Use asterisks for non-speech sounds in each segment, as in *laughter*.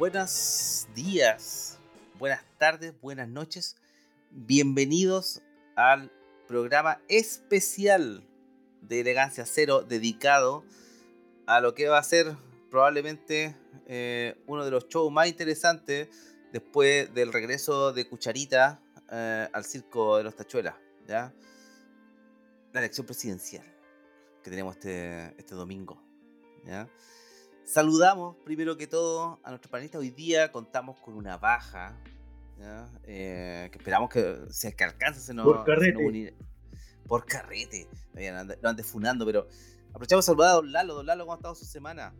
Buenos días, buenas tardes, buenas noches. Bienvenidos al programa especial de Elegancia Cero dedicado a lo que va a ser probablemente eh, uno de los shows más interesantes después del regreso de Cucharita eh, al circo de los Tachuelas, ¿ya? La elección presidencial que tenemos este, este domingo, ¿ya? Saludamos primero que todo a nuestro panelista. Hoy día contamos con una baja. Eh, que esperamos que, que alcance, se nos, por carrete. por carrete. Lo andes funando, pero aprovechamos a saludar a Don Lalo. Don Lalo, ¿cómo ha estado su semana?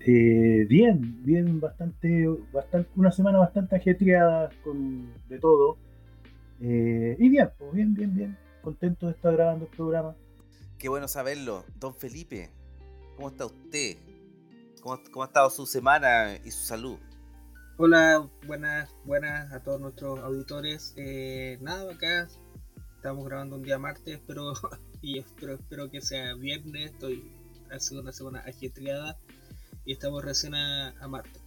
Eh, bien, bien, bastante, bastante, una semana bastante ajetreada con de todo. Eh, y bien, pues bien, bien, bien. Contento de estar grabando el programa. Qué bueno saberlo. Don Felipe, ¿cómo está usted? ¿Cómo, ha estado su semana y su salud? Hola, buenas, buenas a todos nuestros auditores. Eh, nada, acá estamos grabando un día martes, pero *laughs* y espero, espero que sea viernes. Estoy haciendo una semana ajetreada y estamos recién a, martes.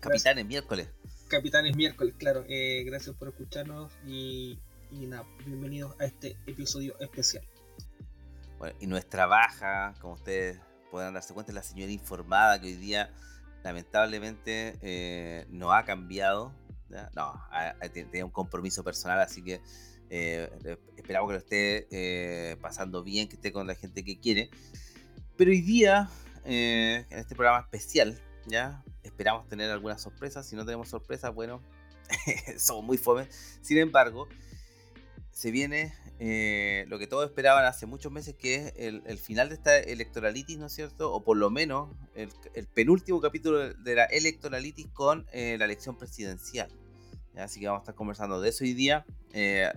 capitanes miércoles. Capitanes miércoles, claro. Eh, gracias por escucharnos y, y nada, bienvenidos a este episodio especial. Bueno, y nuestra baja, como ustedes puedan darse cuenta, la señora informada que hoy día lamentablemente eh, no ha cambiado. No, tiene un compromiso personal, así que eh, esperamos que lo esté eh, pasando bien, que esté con la gente que quiere. Pero hoy día, en este programa especial, ya esperamos tener algunas sorpresas. Si no tenemos sorpresas, bueno, *laughs* somos muy fomes. Sin embargo, se viene eh, lo que todos esperaban hace muchos meses, que es el, final de esta electoralitis, ¿no es cierto? O por lo menos el, penúltimo capítulo de la electoralitis con eh, la elección presidencial. Así que vamos a estar conversando de eso hoy día. Eh,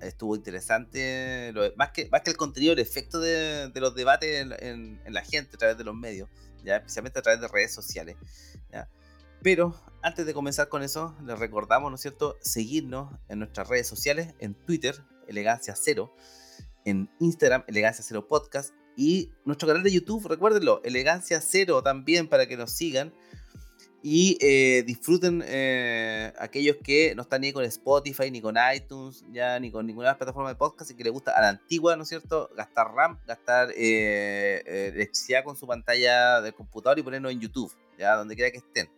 estuvo interesante, más, que, más que el contenido, el efecto de, los debates en, la gente a través de los medios, ¿ya? especialmente a través de redes sociales. Pero antes de comenzar con eso, les recordamos, ¿no es cierto?, seguirnos en nuestras redes sociales, en Twitter, Elegancia Cero, en Instagram, Elegancia Cero Podcast, y nuestro canal de YouTube, recuérdenlo, Elegancia Cero también para que nos sigan y eh, disfruten eh, aquellos que no están ni con Spotify, ni con iTunes, ya ni con ninguna plataforma de podcast y que les gusta a la antigua, ¿no es cierto? Gastar RAM, gastar eh, electricidad con su pantalla del computador y ponernos en YouTube, ya donde quiera que estén.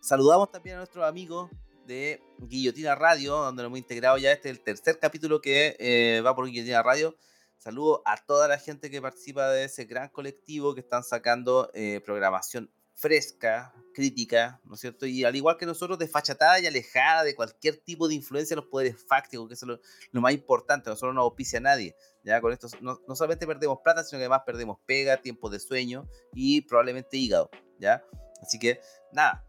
Saludamos también a nuestros amigos de Guillotina Radio, donde nos hemos integrado ya este es el tercer capítulo que eh, va por Guillotina Radio. Saludo a toda la gente que participa de ese gran colectivo que están sacando eh, programación fresca, crítica, ¿no es cierto? Y al igual que nosotros, desfachatada y alejada de cualquier tipo de influencia de los poderes fácticos, que es lo, más importante, nosotros no auspicia a nadie, ya con esto no, no, solamente perdemos plata, sino que además perdemos pega, tiempo de sueño y probablemente hígado, ¿ya? Así que, nada,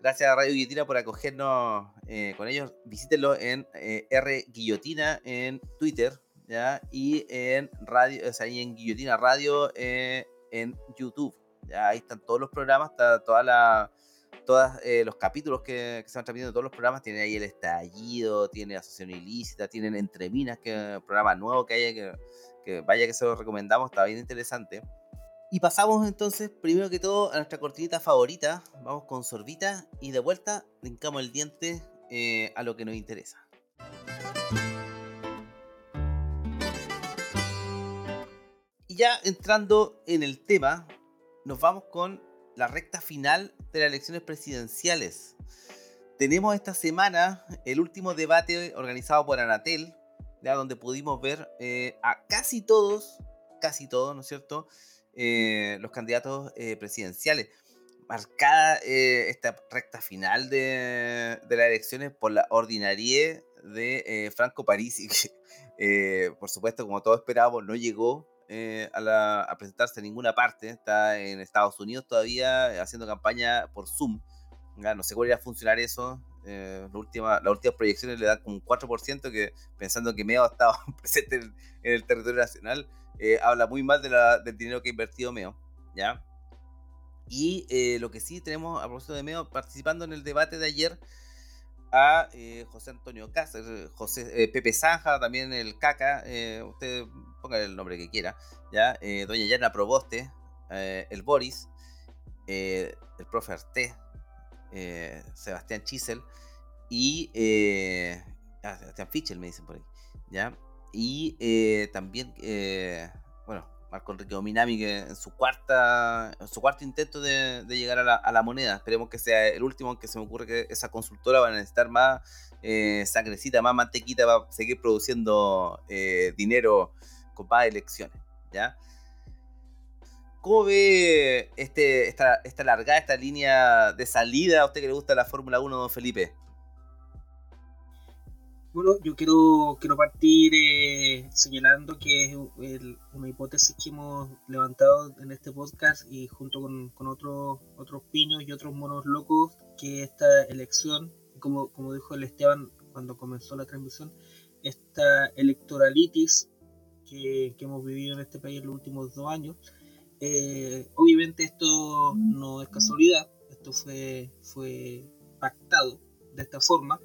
Gracias a Radio Guillotina por acogernos eh, con ellos. Visítenlo en eh, R Guillotina en Twitter, ¿ya? Y en radio, o sea, en Guillotina Radio eh, en YouTube. ¿ya? Ahí están todos los programas, está toda la, todos los capítulos que, se van transmitiendo, todos los programas. Tienen ahí el estallido, tiene Asociación Ilícita, tienen Entreminas, que es un programa nuevo que hay, que, que vaya que se lo recomendamos, está bien interesante. Y pasamos entonces, primero que todo, a nuestra cortinita favorita. Vamos con sorbita y de vuelta brincamos el diente eh, a lo que nos interesa. Y ya entrando en el tema, nos vamos con la recta final de las elecciones presidenciales. Tenemos esta semana el último debate organizado por Anatel, ya donde pudimos ver eh, a casi todos, casi todos, ¿no es cierto? Eh, los candidatos eh, presidenciales. Marcada eh, esta recta final de, de, las elecciones por la ordinarie de Franco Parisi, *laughs* que por supuesto, como todos esperábamos, no llegó eh, a, presentarse en ninguna parte. Está en Estados Unidos todavía haciendo campaña por Zoom. No sé cuál irá a funcionar eso. Eh, la última, las últimas proyecciones le dan como un 4%, que pensando que Meo ha estado *laughs* presente en, el territorio nacional, eh, habla muy mal de del dinero que ha invertido Meo. ¿ya? Y eh, lo que sí tenemos a propósito de Meo participando en el debate de ayer a José Antonio Cáceres, José Pepe Zanja, también el Caca, usted ponga el nombre que quiera, ¿ya? Doña Yana Proboste, el Boris, el profe Arte, eh, Sebastián Chisel y eh, ah, Sebastián Fichel, me dicen por ahí, ¿ya? Y eh, también, bueno, Marco Enrique Dominami, que en su cuarta en su cuarto intento de, llegar a la, moneda, esperemos que sea el último, aunque se me ocurre que esa consultora va a necesitar más sangrecita, más mantequita para seguir produciendo dinero con más elecciones, ¿ya? ¿Cómo ve este, esta, esta largada, esta línea de salida a usted que le gusta la Fórmula 1, don Felipe? Bueno, yo quiero, quiero partir eh, señalando que es una hipótesis que hemos levantado en este podcast y junto con, otros, otros piños y otros monos locos, que esta elección, como, como dijo el Esteban cuando comenzó la transmisión, esta electoralitis que, que hemos vivido en este país en los últimos dos años, eh, obviamente esto no es casualidad, esto fue, fue pactado de esta forma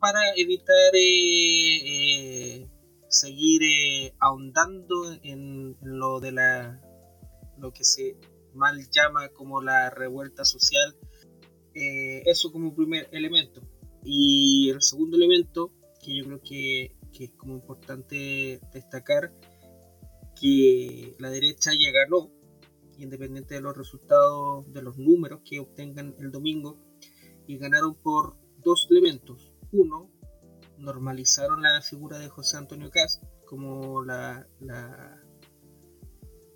para evitar eh, eh, seguir ahondando en, lo de la lo que se mal llama como la revuelta social eso como primer elemento y el segundo elemento que yo creo que, que es como importante destacar que la derecha ya ganó, independiente de los resultados, de los números que obtengan el domingo, y ganaron por dos elementos. Uno, normalizaron la figura de José Antonio Cast como la,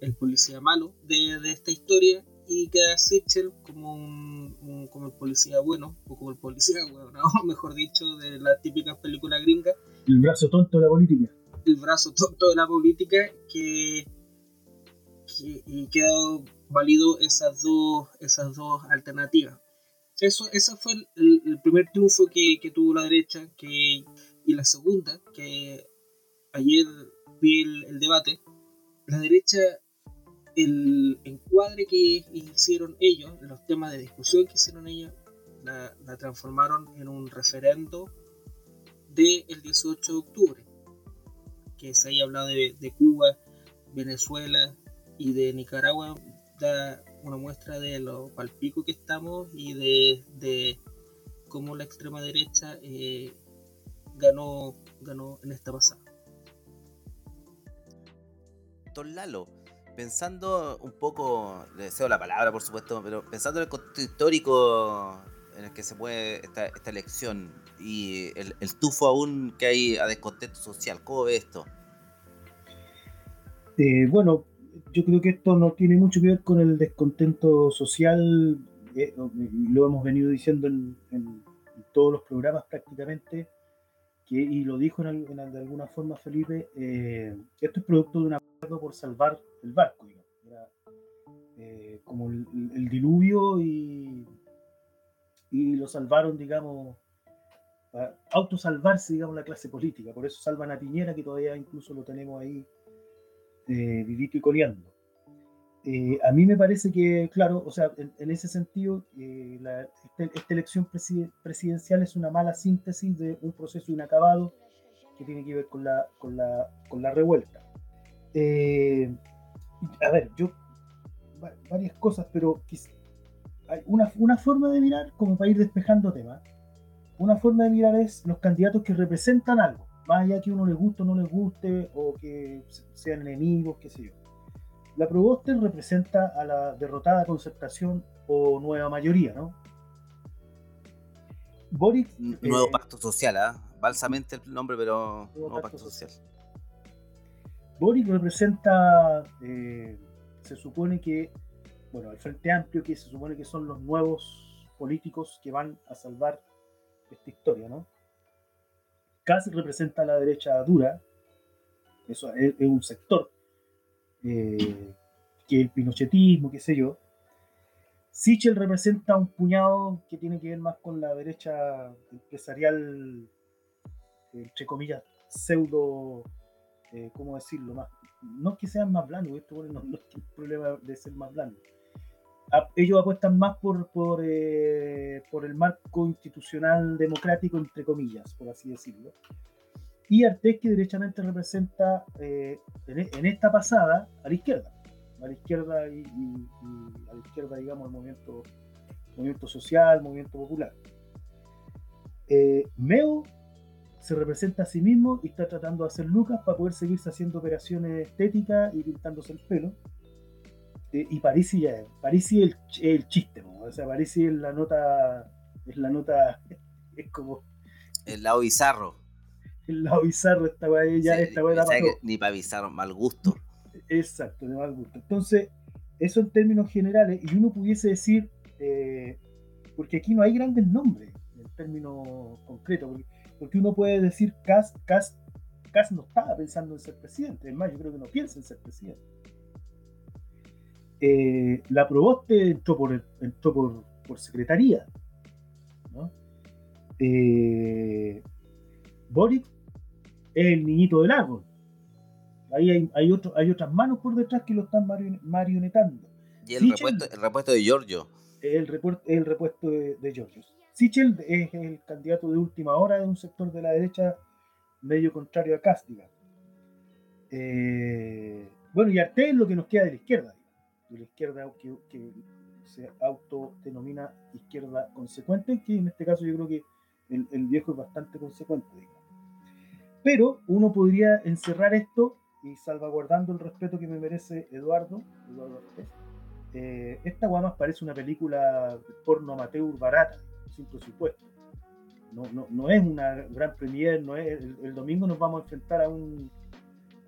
el policía malo de, esta historia y queda Sichel como un, como el policía bueno o como el policía bueno, *laughs* mejor dicho de las típicas películas gringas el brazo tonto de la política el brazo tonto de la política que, y quedó válido esas dos, esas dos alternativas. Eso, ese fue el, primer triunfo que, tuvo la derecha que, y la segunda, que ayer vi el, debate, la derecha, el encuadre que hicieron ellos, los temas de discusión que hicieron ellos, la, transformaron en un referendo del 18 de octubre que se haya hablado de, Cuba, Venezuela y de Nicaragua una muestra de lo palpico que estamos y de, cómo la extrema derecha eh, ganó, ganó en esta pasada. Don Lalo, pensando un poco, le deseo la palabra por supuesto, pero pensando en el contexto histórico en el que se puede esta, esta elección y el, tufo aún que hay a descontento social, ¿cómo ve esto? Eh, bueno, yo creo que esto no tiene mucho que ver con el descontento social, eh, lo hemos venido diciendo en, todos los programas prácticamente, que, y lo dijo en, de alguna forma Felipe, eh, esto es producto de un acuerdo por salvar el barco, digamos. como el diluvio y y lo salvaron, digamos, autosalvarse, digamos, la clase política. Por eso salvan a Piñera, que todavía incluso lo tenemos ahí eh, vivito y coleando. Eh, a mí me parece que, claro, o sea, en, ese sentido, eh, este, esta elección presidencial es una mala síntesis de un proceso inacabado que tiene que ver con la, con la, con la revuelta. a ver, yo, varias cosas, pero una, una forma de mirar, como para ir despejando temas, una forma de mirar es los candidatos que representan algo, más allá que uno le guste o no les guste, o que sean enemigos, qué sé yo. La Proboste representa a la derrotada concertación o nueva mayoría, ¿no? Boric. Nuevo eh, pacto social, ¿ah? Balsamente el nombre, pero nuevo, pacto, social. Boric representa, eh, se supone que bueno, el Frente Amplio, que se supone que son los nuevos políticos que van a salvar esta historia, ¿no? Casi representa la derecha dura, eso es, un sector, eh, que el pinochetismo, qué sé yo. Sichel representa un puñado que tiene que ver más con la derecha empresarial, entre comillas, pseudo, eh, ¿cómo decirlo? Más, no es que sean más blandos, esto no, es problema de ser más ellos apuestan más por, por, eh, por el marco institucional democrático, entre comillas, por así decirlo. Y Artés que derechamente representa eh, en, esta pasada a la izquierda a la izquierda y, a la izquierda, digamos, el movimiento, movimiento social, movimiento popular. Eh, Meo se representa a sí mismo y está tratando de hacer lucas para poder seguirse haciendo operaciones estéticas y pintándose el pelo. Eh, y Parisi ya es, Parisi es el, chiste, o sea, Parisi es la nota, es la nota, *laughs* es como... El lado bizarro. El lado bizarro, esta weá ya, esta Ni para bizarro, mal gusto. Exacto, de mal gusto. Entonces, eso en términos generales, y uno pudiese decir, eh, porque aquí no hay grandes nombres en términos concretos, porque, uno puede decir Cas, Cas, Cas no estaba pensando en ser presidente, es más, yo creo que no piensa en ser presidente. Eh, la Proboste entró por, entró por, por secretaría. ¿no? Eh, Boric es el niñito del árbol. Ahí hay, hay, otro, hay otras manos por detrás que lo están marionetando. ¿Y el, repuesto, el repuesto de Giorgio? El, repuesto, el repuesto de, de Giorgio. Sichel es el candidato de última hora de un sector de la derecha medio contrario a Cástiga. Eh, bueno, y Arte es lo que nos queda de la izquierda, de la izquierda que, que se autodenomina izquierda consecuente, que en este caso yo creo que el, el viejo es bastante consecuente. Pero uno podría encerrar esto y salvaguardando el respeto que me merece Eduardo, Eduardo eh, esta guama parece una película porno amateur barata, sin presupuesto. No, no, no es una gran premier, no es, el, domingo nos vamos a enfrentar a un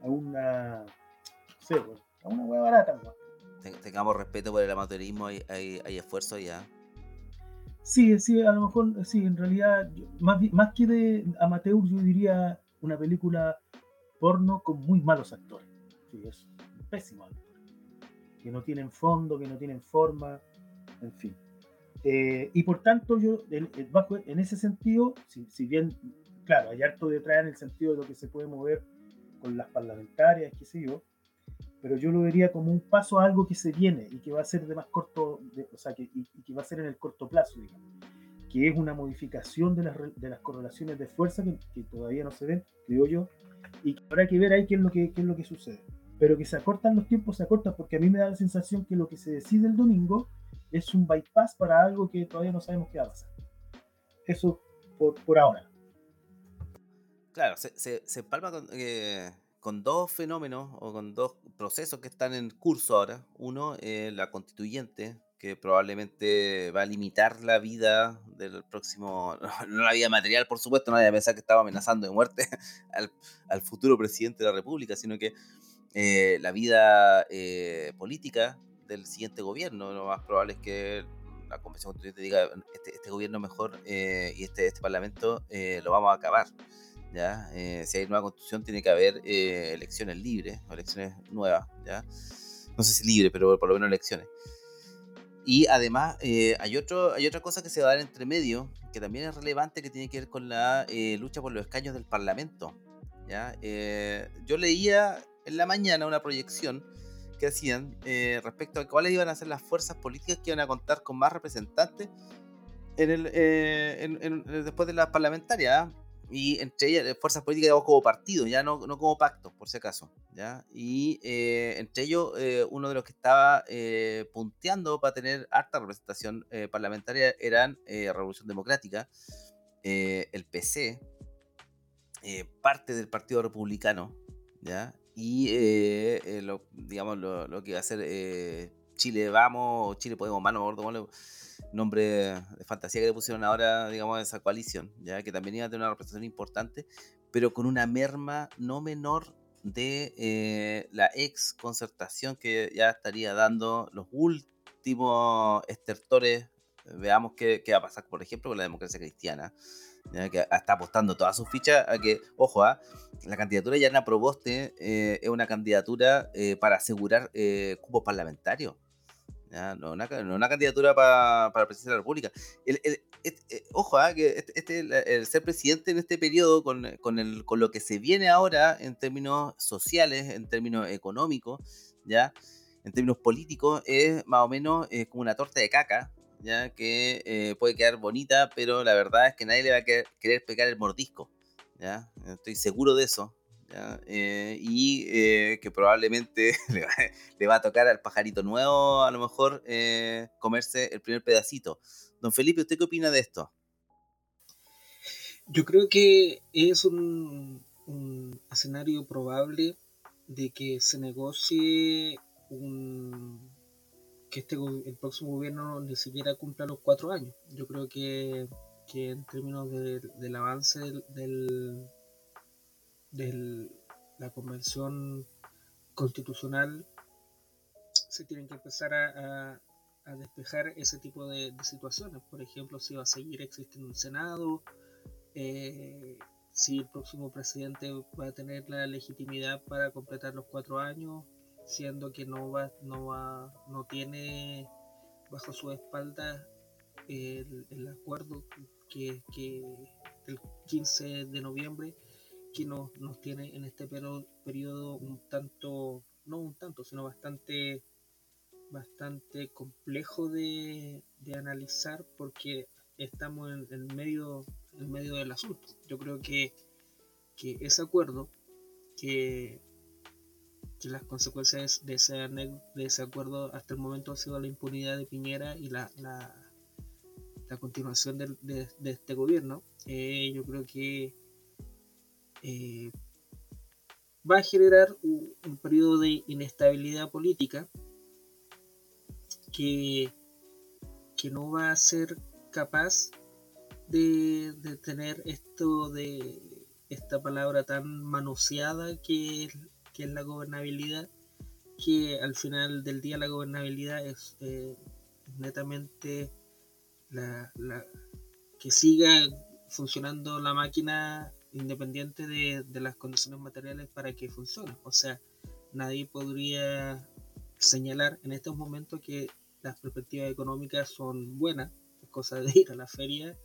a una sé, pues, a una hueá barata. Tengamos respeto por el amateurismo, hay, hay, hay esfuerzo ya. Sí, sí, a lo mejor, sí, en realidad, más, más que de amateur, yo diría una película porno con muy malos actores. Sí, es pésimo. Que no tienen fondo, que no tienen forma, en fin. Eh, y por tanto, yo, en ese sentido, si, bien, claro, hay harto detrás en el sentido de lo que se puede mover con las parlamentarias, qué sé yo, pero yo lo vería como un paso a algo que se viene y que va a ser de más corto, o sea, que, y, que va a ser en el corto plazo, digamos, que es una modificación de las, de las correlaciones de fuerza que, que todavía no se ven, creo yo, y habrá que ver ahí qué es lo que, es lo que sucede. Pero que se acortan los tiempos, se acortan, porque a mí me da la sensación que lo que se decide el domingo es un bypass para algo que todavía no sabemos qué va a pasar. Eso por, por ahora. Claro, se, se, se palma con, eh, con, dos fenómenos o con dos procesos que están en curso ahora. Uno, eh, la constituyente, que probablemente va a limitar la vida del próximo, *laughs* no la vida material, por supuesto, nadie a pensar que estaba amenazando de muerte *laughs* al, futuro presidente de la República, sino que eh, la vida eh, política del siguiente gobierno, lo más probable es que la Convención Constituyente diga, este, este gobierno mejor eh, y este, este Parlamento lo vamos a acabar. ¿Ya? si hay nueva constitución tiene que haber elecciones libres, o elecciones nuevas, ¿ya? no sé si libres, pero por lo menos elecciones. Y además eh, hay, otro, hay otra cosa que se va a dar entre medio, que también es relevante, que tiene que ver con la eh, lucha por los escaños del Parlamento. ¿ya? Eh, yo leía en la mañana una proyección que hacían respecto a cuáles iban a ser las fuerzas políticas que iban a contar con más representantes en el, después de las parlamentarias. Y entre ellas eh, fuerzas políticas como partido, ya no, no como pacto, por si acaso, ¿ya? Y eh, entre ellos, eh, uno de los que estaba punteando para tener harta representación parlamentaria eran Revolución Democrática, el PC, parte del Partido Republicano, ¿ya? Y, lo, digamos, lo, lo, que va a ser Chile Vamos, Chile Podemos Más, no me nombre de fantasía que le pusieron ahora, digamos, a esa coalición, ya que también iba a tener una representación importante, pero con una merma no menor de eh, la ex concertación que ya estaría dando los últimos estertores Veamos qué, qué va a pasar, por ejemplo, con la democracia cristiana que está apostando todas sus fichas a que, ojo, ¿ah? la candidatura de Yana Proboste eh, es una candidatura eh, para asegurar cupos parlamentarios. No, una, una, candidatura para, para presidente de la República. ojo, ¿ah? que este, este el, ser presidente en este periodo, con, con, el, con lo que se viene ahora en términos sociales, en términos económicos, ¿ya? en términos políticos, es más o menos como una torta de caca, ya que eh, puede quedar bonita, pero la verdad es que nadie le va a querer, pegar el mordisco. ¿ya? Estoy seguro de eso. Eh, y eh, que probablemente *laughs* le va, a tocar al pajarito nuevo, a lo mejor, comerse el primer pedacito. Don Felipe, ¿usted qué opina de esto? Yo creo que es un, un escenario probable de que se negocie un, que este el próximo gobierno ni siquiera cumpla los cuatro años. Yo creo que, en términos del avance del, la convención constitucional se tienen que empezar a, despejar ese tipo de, situaciones. Por ejemplo, si va a seguir existiendo un Senado, eh, si el próximo presidente va a tener la legitimidad para completar los cuatro años, siendo que no va, no va, no tiene bajo su espalda el, acuerdo que, que, el 15 de noviembre que nos, nos tiene en este periodo un tanto, no un tanto, sino bastante bastante complejo de, de analizar porque estamos en, el medio en medio del asunto. Yo creo que, que ese acuerdo que que las consecuencias de ese, de ese acuerdo hasta el momento ha sido la impunidad de Piñera y la, la, continuación de, este gobierno. Eh, yo creo que eh, va a generar un, periodo de inestabilidad política que, que no va a ser capaz de, de tener esto de esta palabra tan manoseada que es que es la gobernabilidad, que al final del día la gobernabilidad es eh, netamente la, que siga funcionando la máquina independiente de, las condiciones materiales para que funcione. O sea, nadie podría señalar en estos momentos que las perspectivas económicas son buenas, es cosa de ir a la feria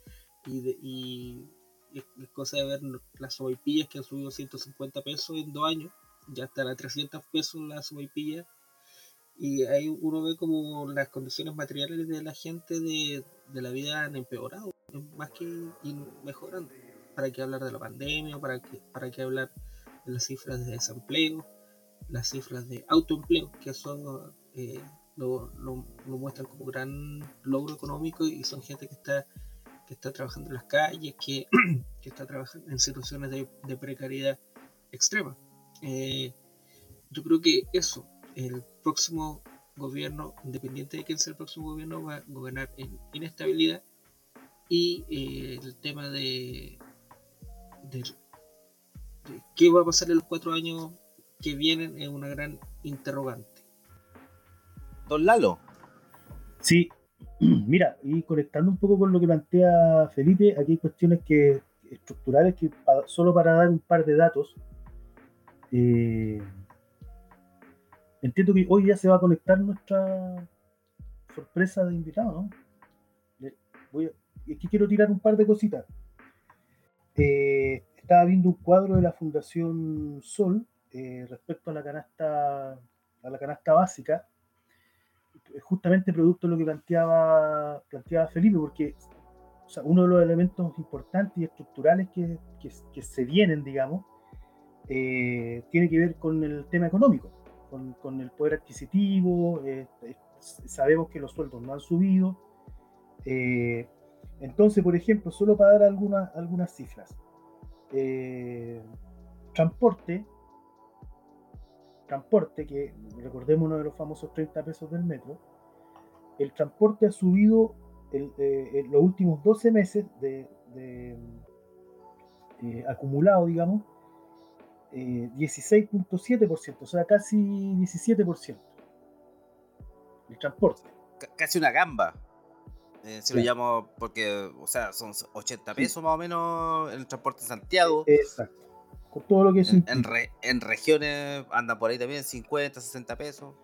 y, es cosa de ver las sopaipillas que han subido 150 pesos en dos años ya está a 300 pesos la sopaipilla y ahí uno ve como las condiciones materiales de la gente de, la vida han empeorado, más que mejorando. ¿Para qué hablar de la pandemia? ¿Para qué, para qué hablar de las cifras de desempleo? Las cifras de autoempleo, que son eh, lo, lo, muestran como gran logro económico y son gente que está que está trabajando en las calles, que, *clears throat* que está trabajando en situaciones de, de precariedad extrema. Eh, yo creo que eso, el próximo gobierno, independiente de quién sea el próximo gobierno, va a gobernar en inestabilidad y eh, el tema de, de, qué va a pasar en los cuatro años que vienen es una gran interrogante. Don Lalo. Sí, *clears throat* mira, y conectando un poco con lo que plantea Felipe, aquí hay cuestiones que estructurales que solo para dar un par de datos, eh, entiendo que hoy ya se va a conectar nuestra sorpresa de invitado, ¿no? Voy es que quiero tirar un par de cositas. Eh, estaba viendo un cuadro de la Fundación Sol eh, respecto a la canasta a la canasta básica, justamente producto de lo que planteaba, planteaba Felipe, porque uno de los elementos importantes y estructurales que, que se vienen, digamos, eh, tiene que ver con el tema económico, con, el poder adquisitivo. Eh, eh, sabemos que los sueldos no han subido. Entonces, por ejemplo, solo para dar algunas, algunas cifras. transporte, transporte, que recordemos uno de los famosos 30 pesos del metro, el transporte ha subido en los últimos 12 meses de, acumulado, digamos, 16.7%, eh, o sea, casi 17%. El transporte. casi una gamba. Eh, si lo llamo porque, o sea, son 80 pesos más o menos el transporte de Santiago. Exacto. Con todo lo que es. En, en, regiones anda por ahí también 50, 60 pesos.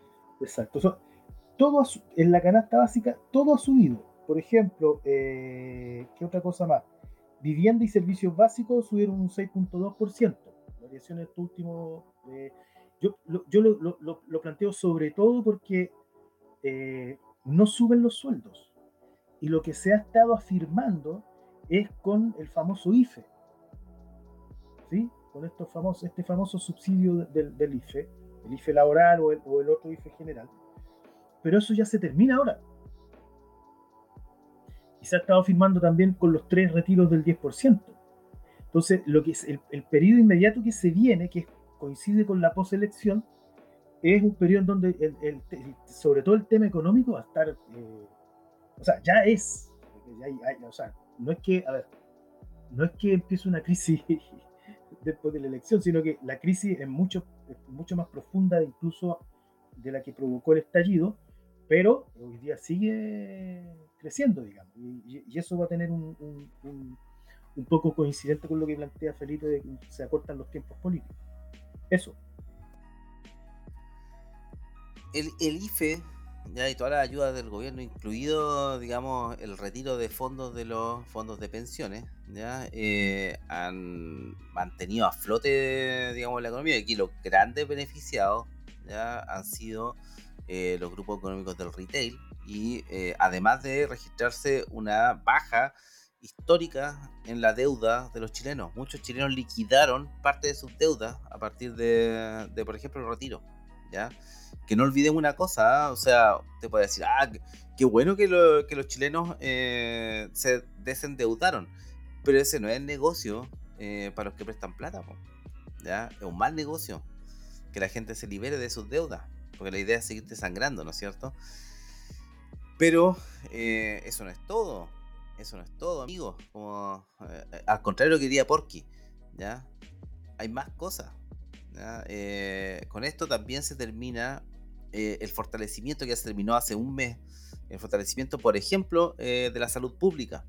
Exacto. todo en la canasta básica, todo ha subido. Por ejemplo, eh, ¿qué otra cosa más? Vivienda y servicios básicos subieron un 6.2%. Variación en este último. Eh, yo yo lo, lo, lo, planteo sobre todo porque eh, no suben los sueldos. Y lo que se ha estado afirmando es con el famoso IFE. ¿Sí? Con estos famosos, este famoso subsidio del, IFE, el IFE laboral o el, otro IFE general. Pero eso ya se termina ahora. Y se ha estado firmando también con los tres retiros del 10%. Entonces, lo que es el, el periodo inmediato que se viene, que coincide con la poselección, es un periodo en donde, sobre todo el tema económico, va a estar. Eh, o sea, ya es. o sea, no es que, a ver, no es que empiece una crisis *laughs* después de la elección, sino que la crisis es mucho, mucho más profunda incluso de la que provocó el estallido, pero hoy día sigue creciendo, digamos, y, eso va a tener un, un, un, poco coincidente con lo que plantea Felipe de que se acortan los tiempos políticos. Eso el, IFE ya y todas las ayudas del gobierno, incluido, digamos, el retiro de fondos de los fondos de pensiones, ya eh, han mantenido a flote, digamos, la economía. Y aquí los grandes beneficiados ya han sido eh, los grupos económicos del retail y eh, además de registrarse una baja histórica en la deuda de los chilenos. Muchos chilenos liquidaron parte de sus deudas a partir de, de por ejemplo, el retiro. ¿ya? Que no olviden una cosa, ¿ah? o sea, te puede decir, ah, qué bueno que, los chilenos eh, se desendeudaron, pero ese no es el negocio eh, para los que prestan plata, ¿ya? Es un mal negocio que la gente se libere de sus deudas, porque la idea es seguirte sangrando, ¿no es cierto? Pero eh, eso no es todo, eso no es todo, amigos, al contrario de lo que diría Porky, ¿ya? Hay más cosas. con esto también se termina eh, el fortalecimiento que ya se terminó hace un mes, el fortalecimiento, por ejemplo, eh, de la salud pública.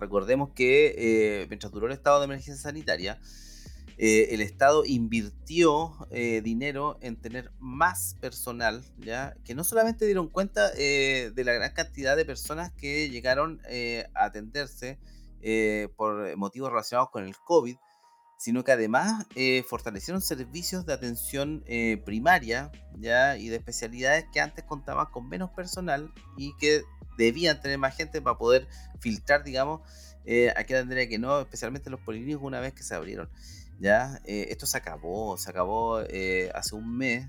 Recordemos que eh, mientras duró el estado de emergencia sanitaria, el Estado invirtió dinero en tener más personal, ¿ya? que no solamente dieron cuenta de la gran cantidad de personas que llegaron a atenderse por motivos relacionados con el COVID, sino que además eh, fortalecieron servicios de atención eh, primaria ¿ya? y de especialidades que antes contaban con menos personal y que debían tener más gente para poder filtrar, digamos, eh, a qué que no, especialmente los polinicos una vez que se abrieron. ¿ya? esto se acabó, se acabó hace un mes,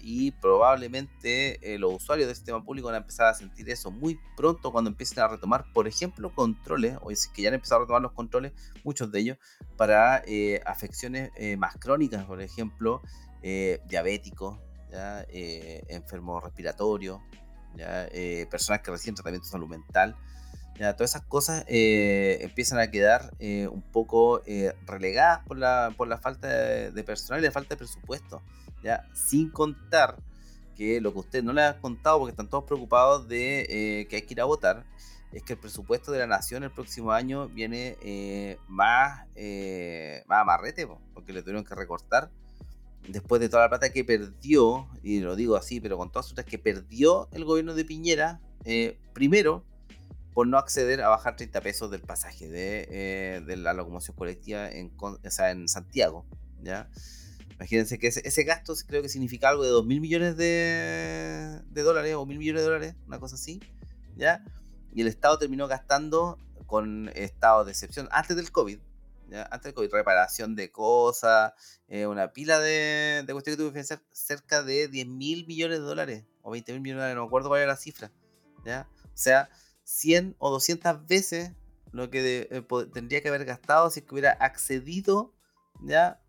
y probablemente eh, los usuarios del sistema público van a empezar a sentir eso muy pronto cuando empiecen a retomar, por ejemplo, controles, o es que ya han empezado a retomar los controles, muchos de ellos, para eh, afecciones eh, más crónicas, por ejemplo, diabéticos, ¿ya? enfermos respiratorios, ¿ya? personas que reciben tratamiento de salud mental. Ya, todas esas cosas empiezan a quedar un poco relegadas por la, por la falta de, personal y la falta de presupuesto. ¿Ya? Sin contar que lo que usted no le ha contado porque están todos preocupados de eh, que hay que ir a votar, es que el presupuesto de la nación el próximo año viene eh, más, eh, más amarrete, porque le tuvieron que recortar después de toda la plata que perdió, y lo digo así, pero con todas otras que perdió el gobierno de Piñera, primero por no acceder a bajar 30 pesos del pasaje de, de la locomoción colectiva en, en Santiago, ¿ya? Imagínense que ese, gasto creo que significa algo de 2 mil millones de, dólares o mil millones de dólares, una cosa así, ¿ya? Y el Estado terminó gastando con estado de excepción antes del COVID, ¿ya? Antes del COVID, reparación de cosas, eh, una pila de, de cuestiones que tuve que pensar, cerca de 10 mil millones de dólares o 20 mil millones de dólares, no me acuerdo cuál era la cifra, ¿ya? O sea, 100 o 200 veces lo que eh, tendría que haber gastado si que hubiera accedido ya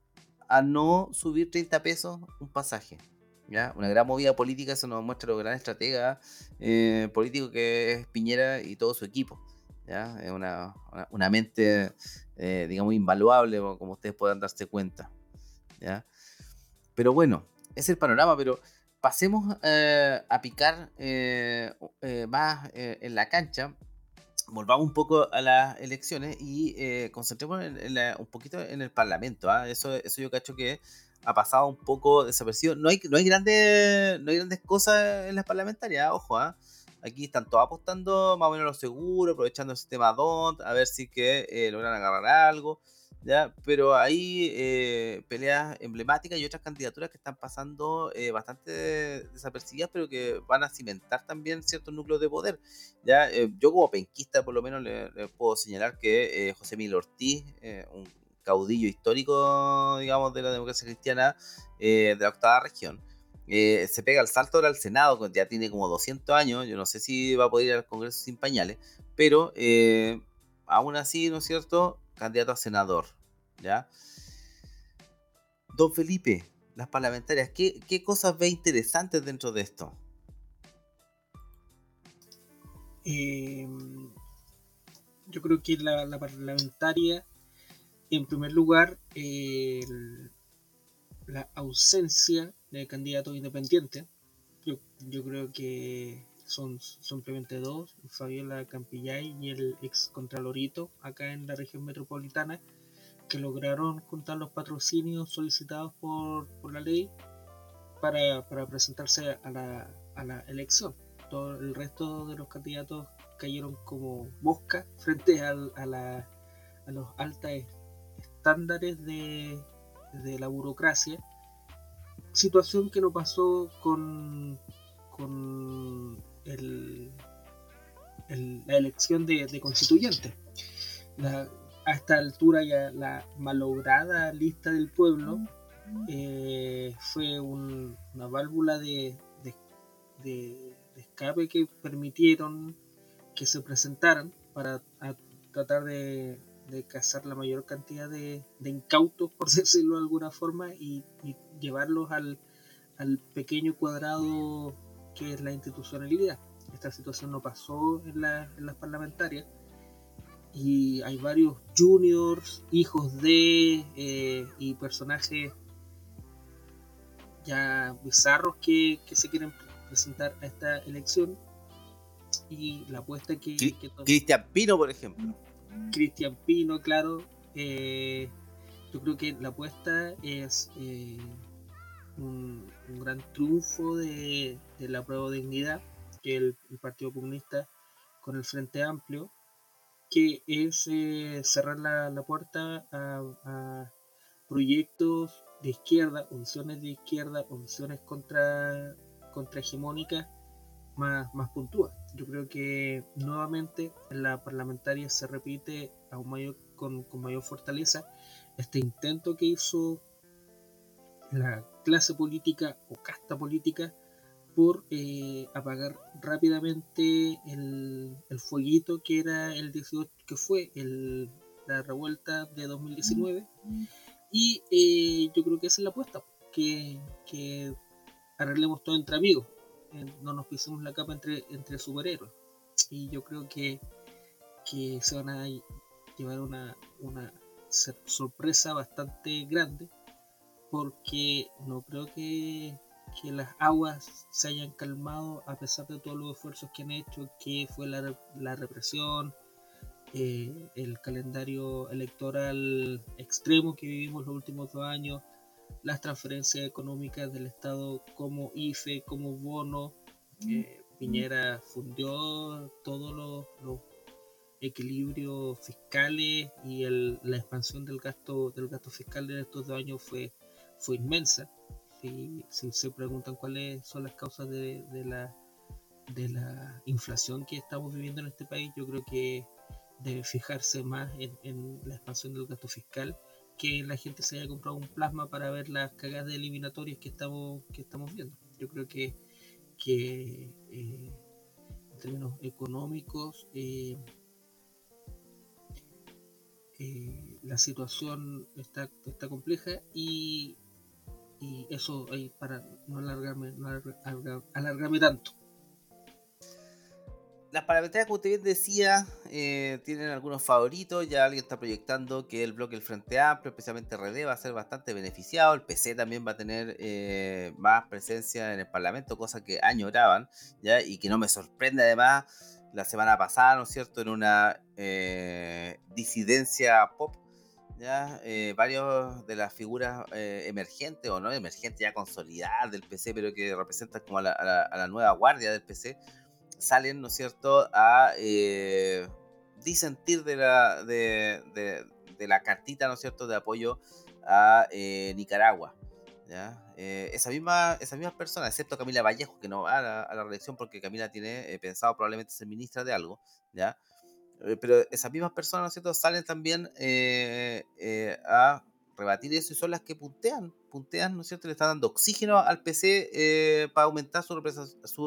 a no subir 30 pesos un pasaje. ¿ya? Una gran movida política, eso nos muestra lo gran estratega eh, político que es Piñera y todo su equipo. ¿ya? Es una, una, mente, eh, digamos, invaluable, como ustedes puedan darse cuenta. ¿ya? Pero bueno, es el panorama, pero pasemos a picar más en la cancha volvamos un poco a las elecciones y eh, concentremos un poquito en el Parlamento. ¿ah? Eso, eso yo cacho que ha pasado un poco desapercibido. No hay, no hay, grandes, no hay grandes cosas en las parlamentarias, ojo. ¿ah? Aquí están todos apostando más o menos lo seguro, aprovechando el sistema DONT, a ver si que eh, logran agarrar algo. ¿Ya? Pero hay eh, peleas emblemáticas y otras candidaturas que están pasando eh, bastante desapercibidas, pero que van a cimentar también ciertos núcleos de poder. ¿ya? Eh, yo como penquista por lo menos le, puedo señalar que José Miguel Ortiz, un caudillo histórico, digamos, de la democracia cristiana de la octava región, se pega el salto al Senado, ya tiene como 200 años, yo no sé si va a poder ir al Congreso sin pañales, pero aún así, ¿no es cierto? Candidato a senador. ¿ya? Don Felipe, las parlamentarias, ¿qué, cosas ve interesantes dentro de esto? Em, yo creo que la, parlamentaria, en primer lugar, la ausencia de candidatos independientes. Yo, yo creo que son simplemente dos, Fabiola Campillay y el ex Contralorito, acá en la región metropolitana, que lograron juntar los patrocinios solicitados por, la ley para, presentarse a la, a la, elección. Todo el resto de los candidatos cayeron como mosca frente a, la, a los altos estándares de, de la burocracia situación que no pasó con, con la elección de, de constituyentes. a esta altura ya la malograda lista del pueblo eh, fue una válvula de, escape que permitieron que se presentaran para tratar de, cazar la mayor cantidad de, incautos, por *laughs* decirlo de alguna forma, y, llevarlos al pequeño cuadrado que es la institucionalidad. Esta situación no pasó en, las parlamentarias y hay varios juniors, hijos de eh, y personajes ya bizarros que, se quieren presentar a esta elección y la apuesta que... Cristian Pino, por ejemplo. Cristian Pino, claro. Eh, yo creo que la apuesta es eh, un, gran triunfo de, la prueba de dignidad, que el, el, Partido Comunista con el Frente Amplio, que es eh, cerrar la, puerta a, proyectos de izquierda, opciones de izquierda, opciones contra, contra hegemónicas más, más puntúas. Yo creo que nuevamente en la parlamentaria se repite aún mayor, con, con mayor fortaleza este intento que hizo la clase política o casta política por eh, apagar rápidamente el, el, fueguito que era el 18, que fue el, la revuelta de 2019 y eh, yo creo que esa es la apuesta que, que arreglemos todo entre amigos eh, no nos pisemos la capa entre, entre superhéroes. Y yo creo que, que se van a llevar una, una sorpresa bastante grande porque no creo que, las aguas se hayan calmado a pesar de todos los esfuerzos que han hecho, que fue la, represión, eh, el calendario electoral extremo que vivimos los últimos dos años, las transferencias económicas del Estado como IFE, como bono. Eh, Piñera fundió todos los, equilibrios fiscales y la expansión del gasto del gasto fiscal de estos dos años fue fue inmensa. Si, se preguntan cuáles son las causas de, la, de la inflación que estamos viviendo en este país, yo creo que debe fijarse más en, la expansión del gasto fiscal que la gente se haya comprado un plasma para ver las cagadas eliminatorias que estamos, que estamos viendo. Yo creo que, eh, en términos económicos eh, eh, la situación está compleja y y eso ahí para no alargarme, no alargarme tanto. las parlamentarias, como usted bien decía, eh, tienen algunos favoritos. Ya alguien está proyectando que el bloque del Frente Amplio, especialmente RD, va a ser bastante beneficiado. El PC también va a tener eh, más presencia en el Parlamento, cosa que añoraban, ¿ya? y que no me sorprende además. La semana pasada, ¿no es cierto?, en una eh, disidencia pop, ya varios de las figuras emergentes o no emergentes, ya consolidadas del PC, pero que representan como a la, nueva guardia del PC salen, ¿no es cierto?, a eh, disentir de la, de, de, la cartita, ¿no es cierto?, de apoyo a eh, Nicaragua. ¿ya? Eh, esa misma, esas mismas personas, excepto Camila Vallejo, que no va a la, a la reelección porque Camila tiene pensado probablemente ser ministra de algo, ¿ya? Pero esas mismas personas, ¿no cierto?, salen también a rebatir eso y son las que puntean, puntean, ¿no es cierto? Le están dando oxígeno al PC eh, para aumentar su,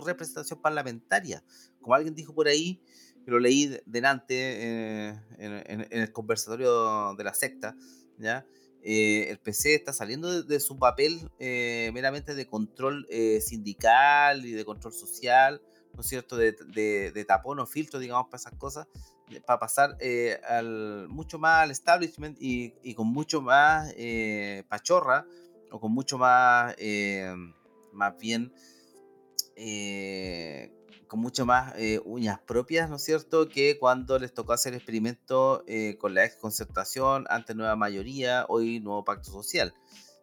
representación parlamentaria. Como alguien dijo por ahí, que lo leí delante eh, en, el conversatorio de la secta, ¿ya? Eh, el PC está saliendo de, su papel meramente de control sindical y de control social, ¿no es cierto? De, de tapón o filtro, digamos, para esas cosas, para pasar eh, al, mucho más al establishment y, con mucho más eh, pachorra o con mucho más, eh, más bien, con mucho más uñas propias, ¿no es cierto?, que cuando les tocó hacer experimento con la ex concertación, antes nueva mayoría, hoy nuevo pacto social,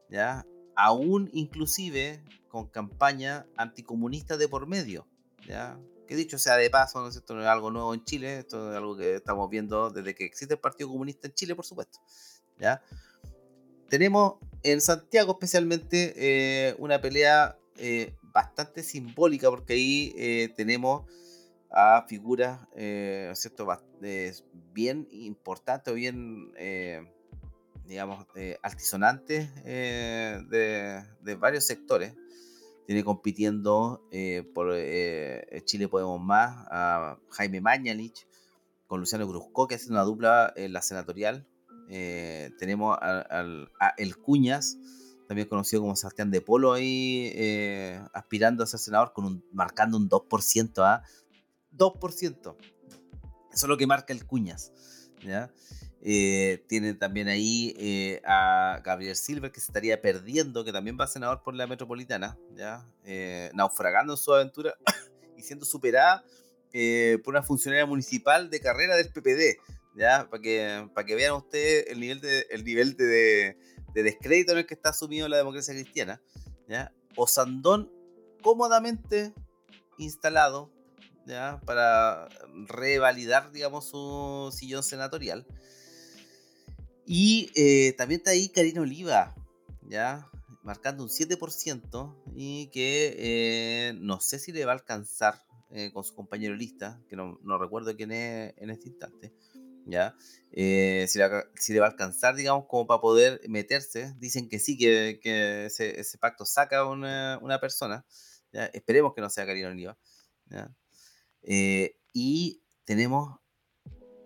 ¿ya? Aún inclusive con campaña anticomunista de por medio, ¿ya? Que dicho sea de paso, ¿no es esto no es algo nuevo en Chile, esto es algo que estamos viendo desde que existe el Partido Comunista en Chile, por supuesto. ¿ya? Tenemos en Santiago especialmente eh, una pelea eh, bastante simbólica, porque ahí eh, tenemos a figuras, cierto?, bien importantes o bien, digamos, altisonantes de, de varios sectores tiene compitiendo eh, por eh, Chile Podemos Más a Jaime Mañalich con Luciano Cruzco, que hace una dupla en la senatorial. Eh, tenemos a, El Cuñas, también conocido como Sebastián de Polo, ahí aspirando a ser senador, con un, marcando un 2%. a 2%. Eso es lo que marca El Cuñas. ¿ya? Eh, tiene también ahí eh, a Gabriel Silver, que se estaría perdiendo, que también va a senador por la metropolitana, ¿ya? Eh, naufragando en su aventura *coughs* y siendo superada por una funcionaria municipal de carrera del PPD, ¿ya? Para que, para que vean ustedes el nivel, de, el nivel de, de, descrédito en el que está asumido la democracia cristiana, ¿ya? Osandón cómodamente instalado, ¿ya? Para revalidar, digamos, su sillón senatorial. Y eh, también está ahí Karina Oliva, ¿ya? Marcando un 7% y que eh, no sé si le va a alcanzar eh, con su compañero lista, que no, recuerdo quién es en este instante, ¿ya? Si le, va a alcanzar, digamos, como para poder meterse. Dicen que sí, que, ese, pacto saca una, una persona, ¿ya? Esperemos que no sea Karina Oliva, ¿ya? y tenemos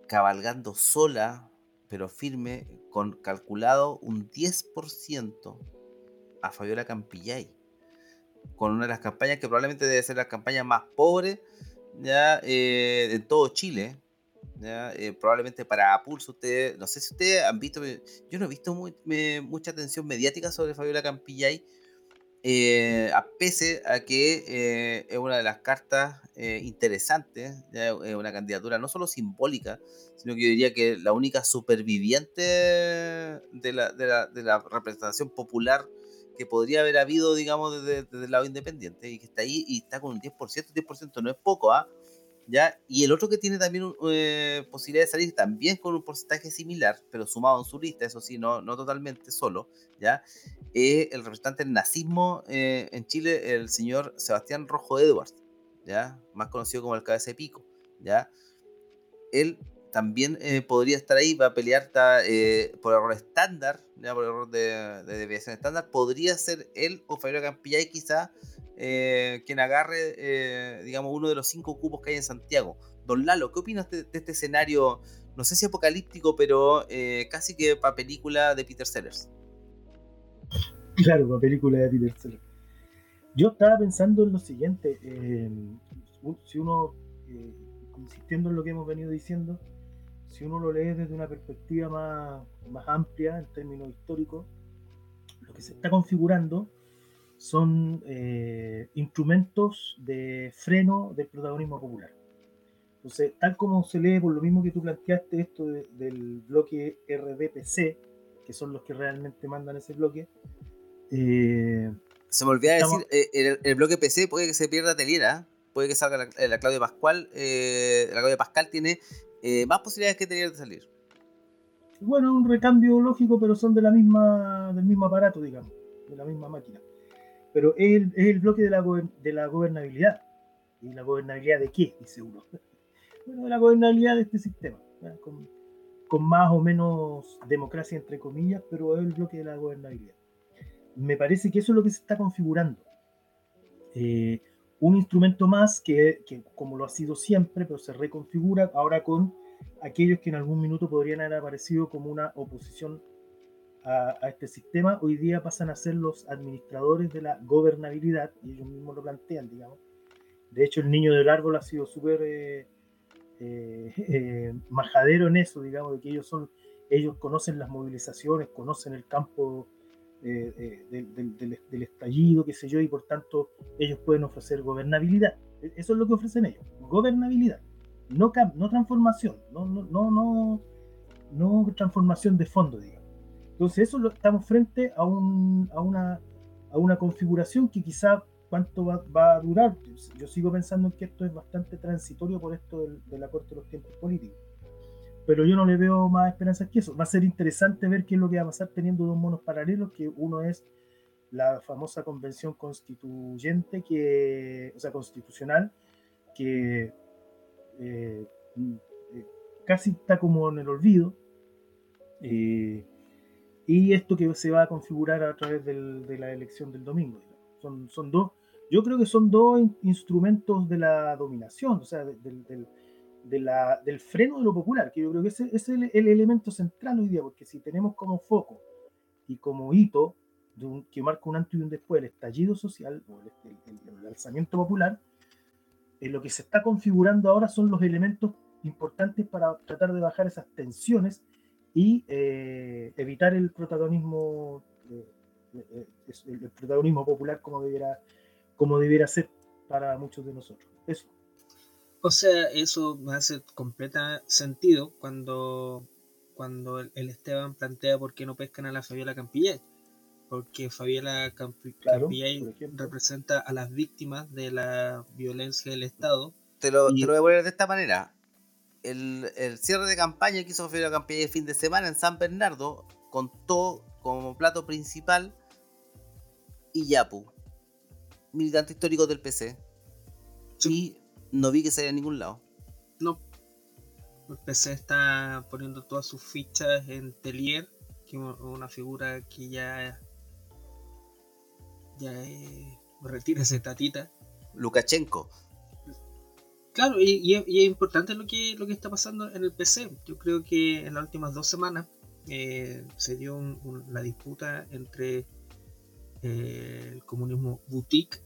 cabalgando sola pero firme, con calculado un 10% a Fabiola Campillay. Con una de las campañas que probablemente debe ser la campaña más pobre ya eh, de todo Chile. ¿ya? Eh, probablemente para pulso ustedes, no sé si ustedes han visto, yo no he visto mucha atención mediática sobre Fabiola Campillay eh, a pese a que eh, es una de las cartas eh, interesantes, es una candidatura no solo simbólica, sino que yo diría que la única superviviente de la, de la, representación popular que podría haber habido, digamos, desde, desde, el lado independiente, y que está ahí y está con un 10%, 10% no es poco, ¿ah? ¿Ya? Y el otro que tiene también eh, posibilidad de salir también con un porcentaje similar, pero sumado en su lista, eso sí, no, no totalmente solo, ¿ya? Es el representante del nazismo eh, en Chile, el señor Sebastián Rojo Edwards, ¿ya? Más conocido como el cabeza de pico, ¿ya? Él también eh, podría estar ahí, va a pelear por error estándar, ¿ya? Por error de, de desviación estándar, podría ser él o Fabio Campillay quizá eh, quien agarre, eh, digamos, uno de los cinco cupos que hay en Santiago. Don Lalo, ¿qué opinas de, este escenario, no sé si apocalíptico, pero eh, casi que para película de Peter Sellers? Claro, para película de Peter Sellers. Yo estaba pensando en lo siguiente, si uno insistiendo en lo que hemos venido diciendo, si uno lo lee desde una perspectiva más, más amplia en términos históricos, lo que se está configurando son eh, instrumentos de freno del protagonismo popular. Entonces, tal como se lee, por lo mismo que tú planteaste esto del bloque RDPC, que son los que realmente mandan ese bloque. Eh, se me olvidaba decir, eh, el, bloque PC puede que se pierda Teliera, puede que salga la, la Claudia Pascual, la Claudia Pascal tiene más posibilidades que Teliera de salir. Bueno, un recambio lógico, pero son de la misma, del mismo aparato, digamos, de la misma máquina pero es el, bloque de la, de la gobernabilidad. ¿Y la gobernabilidad de qué? Dice uno. *laughs* Bueno, de la gobernabilidad de este sistema, con, más o menos democracia, entre comillas, pero es el bloque de la gobernabilidad. Me parece que eso es lo que se está configurando. Eh, un instrumento más que, que, como lo ha sido siempre, pero se reconfigura ahora con aquellos que en algún minuto podrían haber aparecido como una oposición a, este sistema, hoy día pasan a ser los administradores de la gobernabilidad, y ellos mismos lo plantean, digamos. De hecho, el niño del árbol ha sido súper eh, eh, *laughs* eh, majadero en eso, digamos, de que ellos son, ellos conocen las movilizaciones, conocen el campo del, estallido, qué sé yo, y por tanto ellos pueden ofrecer gobernabilidad. E, eso es lo que ofrecen ellos, gobernabilidad, no, no transformación, no, no, no, no, no transformación de fondo, digamos. Entonces, eso estamos frente a, un, a, una, configuración que quizá cuánto va, a durar. Yo sigo pensando que esto es bastante transitorio por esto del, acorte de los tiempos políticos. Pero yo no le veo más esperanzas que eso. Va a ser interesante ver qué es lo que va a pasar teniendo dos monos paralelos, que uno es la famosa convención constituyente, que, o sea, constitucional, que eh, eh, casi está como en el olvido. Eh, y esto que se va a configurar a través de la elección del domingo. Son, son dos, yo creo que son dos instrumentos de la dominación, o sea, de, la, del freno de lo popular, que yo creo que ese, es el, elemento central hoy día, porque si tenemos como foco y como hito que marca un antes y un después el estallido social o el, alzamiento popular, eh, lo que se está configurando ahora son los elementos importantes para tratar de bajar esas tensiones y eh, evitar el protagonismo el protagonismo popular como debiera como debiera ser para muchos de nosotros. Eso. O sea eso me hace completa sentido cuando cuando el Esteban plantea por qué no pescan a la Fabiola Campillay. Porque Fabiola Campillay representa a las víctimas de la violencia del Estado. Te lo, te lo voy a poner de esta manera el, cierre de campaña que hizo la Campaña de fin de semana en San Bernardo contó como plato principal Iyapu, militante histórico del PC. Y no vi que haya en ningún lado. No. El PC está poniendo todas sus fichas en Telier, que es una figura que ya. Ya retira ese tatita. Lukashenko. Claro, y, es, importante lo que, lo que está pasando en el PC. Yo creo que en las últimas dos semanas eh, se dio la disputa entre eh, el comunismo boutique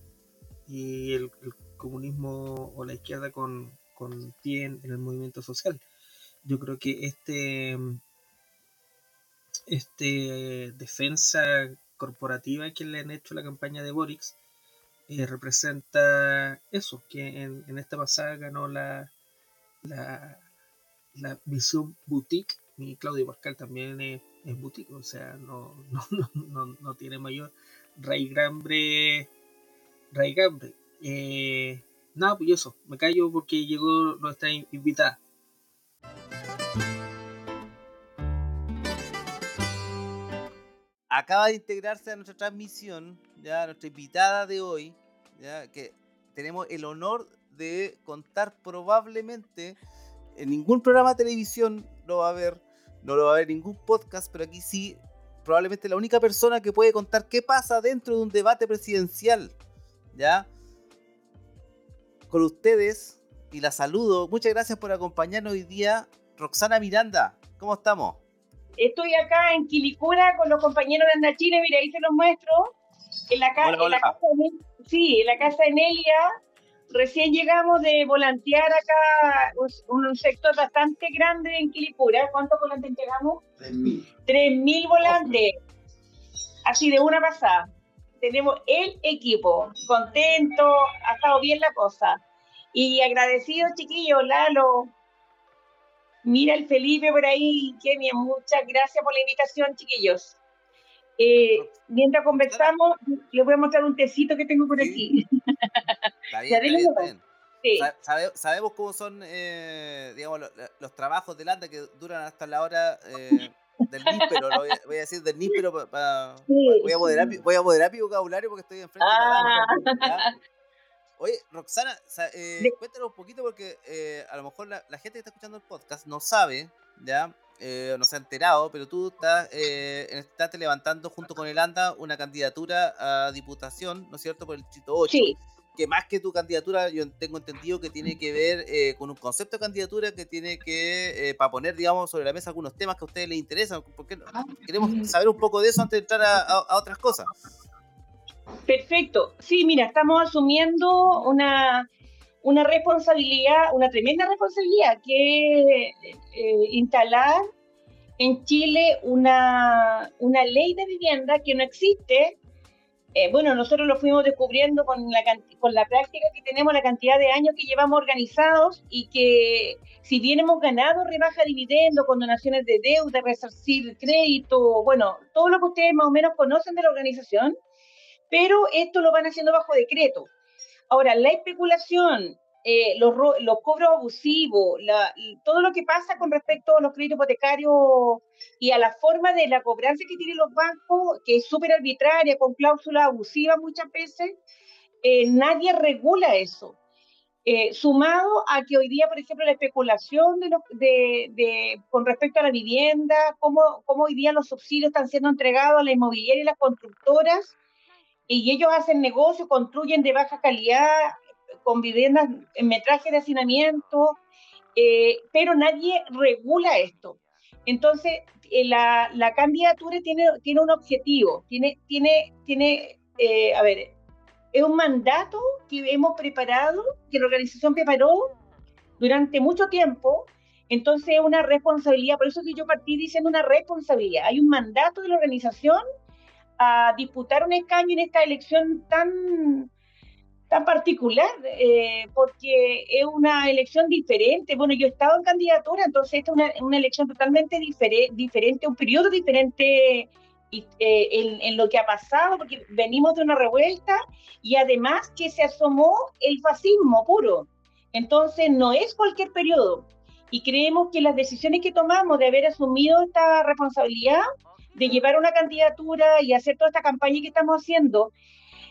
y el, comunismo o la izquierda con, con pie en, el movimiento social. Yo creo que este, este defensa corporativa que le han hecho la campaña de Borix eh, representa eso, que en, esta pasada ganó la, la, la visión boutique y Claudio Pascal también es, boutique, o sea, no, *laughs* no, tiene mayor raigrambre. Raigambre. Eh, nada, pues eso, me callo porque llegó nuestra invitada. Acaba de integrarse a nuestra transmisión, ya nuestra invitada de hoy, que tenemos el honor de contar probablemente en ningún programa de televisión lo va a ver, no lo va a ver ningún podcast, pero aquí sí, probablemente la única persona que puede contar qué pasa dentro de un debate presidencial, ¿ya? Con ustedes, y la saludo, muchas gracias por acompañarnos hoy día, Roxana Miranda, ¿cómo estamos? Estoy acá en Quilicura con los compañeros de Andachine, mira, ahí se los muestro, en la, casa sí, en la casa de Nelia, recién llegamos de volantear acá un, un sector bastante grande en Quilipura. ¿Cuántos volantes entregamos? 3.000. 3.000 volantes. Así de una pasada. Tenemos el equipo. Contento, ha estado bien la cosa. Y agradecido, chiquillos, Lalo. Mira el Felipe por ahí, Kenia. Muchas gracias por la invitación, chiquillos. Eh, mientras conversamos, les voy a mostrar un tecito que tengo por aquí. Está *laughs* bien, está bien, Sí. sabemos cómo son, eh, digamos, los, trabajos de Landa que duran hasta la hora eh, del níspero, voy, a, decir del níspero, voy, a moderar, voy a moderar mi vocabulario porque estoy enfrente de la ah. Oye, Roxana, cuéntanos un poquito porque a lo mejor la, la, gente que está escuchando el podcast no sabe, ¿ya? eh, no se ha enterado, pero tú estás, eh, estás levantando junto con el ANDA una candidatura a diputación, ¿no es cierto?, por el Chito 8. Que más que tu candidatura, yo tengo entendido que tiene que ver eh, con un concepto de candidatura que tiene que, eh, para poner, digamos, sobre la mesa algunos temas que a ustedes les interesan, porque ah, queremos saber un poco de eso antes de entrar a otras cosas. Perfecto. Sí, mira, estamos asumiendo una una responsabilidad, una tremenda responsabilidad, que es eh, instalar en Chile una, una ley de vivienda que no existe. Eh, bueno, nosotros lo fuimos descubriendo con la, con la práctica que tenemos, la cantidad de años que llevamos organizados y que si bien hemos ganado rebaja dividendo, condonaciones de deuda, resarcir crédito, bueno, todo lo que ustedes más o menos conocen de la organización, pero esto lo van haciendo bajo decreto. Ahora, la especulación, eh, los, los, cobros abusivos, todo lo que pasa con respecto a los créditos hipotecarios y a la forma de la cobranza que tienen los bancos, que es súper arbitraria, con cláusulas abusivas muchas veces, eh, nadie regula eso. Eh, sumado a que hoy día, por ejemplo, la especulación de, de, de con respecto a la vivienda, cómo, cómo hoy día los subsidios están siendo entregados a la inmobiliaria y las constructoras, y ellos hacen negocio, construyen de baja calidad, con viviendas en metraje de hacinamiento, eh, pero nadie regula esto. Entonces, eh, la, la, candidatura tiene, tiene un objetivo, tiene, tiene, tiene eh, a ver, es un mandato que hemos preparado, que la organización preparó durante mucho tiempo, entonces es una responsabilidad, por eso que yo partí diciendo una responsabilidad, hay un mandato de la organización disputar un escaño en esta elección tan, tan particular, eh, porque es una elección diferente. Bueno, yo he estado en candidatura, entonces esta es una, elección totalmente diferente, un periodo diferente eh, en, en, lo que ha pasado, porque venimos de una revuelta y además que se asomó el fascismo puro. Entonces no es cualquier periodo. Y creemos que las decisiones que tomamos de haber asumido esta responsabilidad de llevar una candidatura y hacer toda esta campaña que estamos haciendo,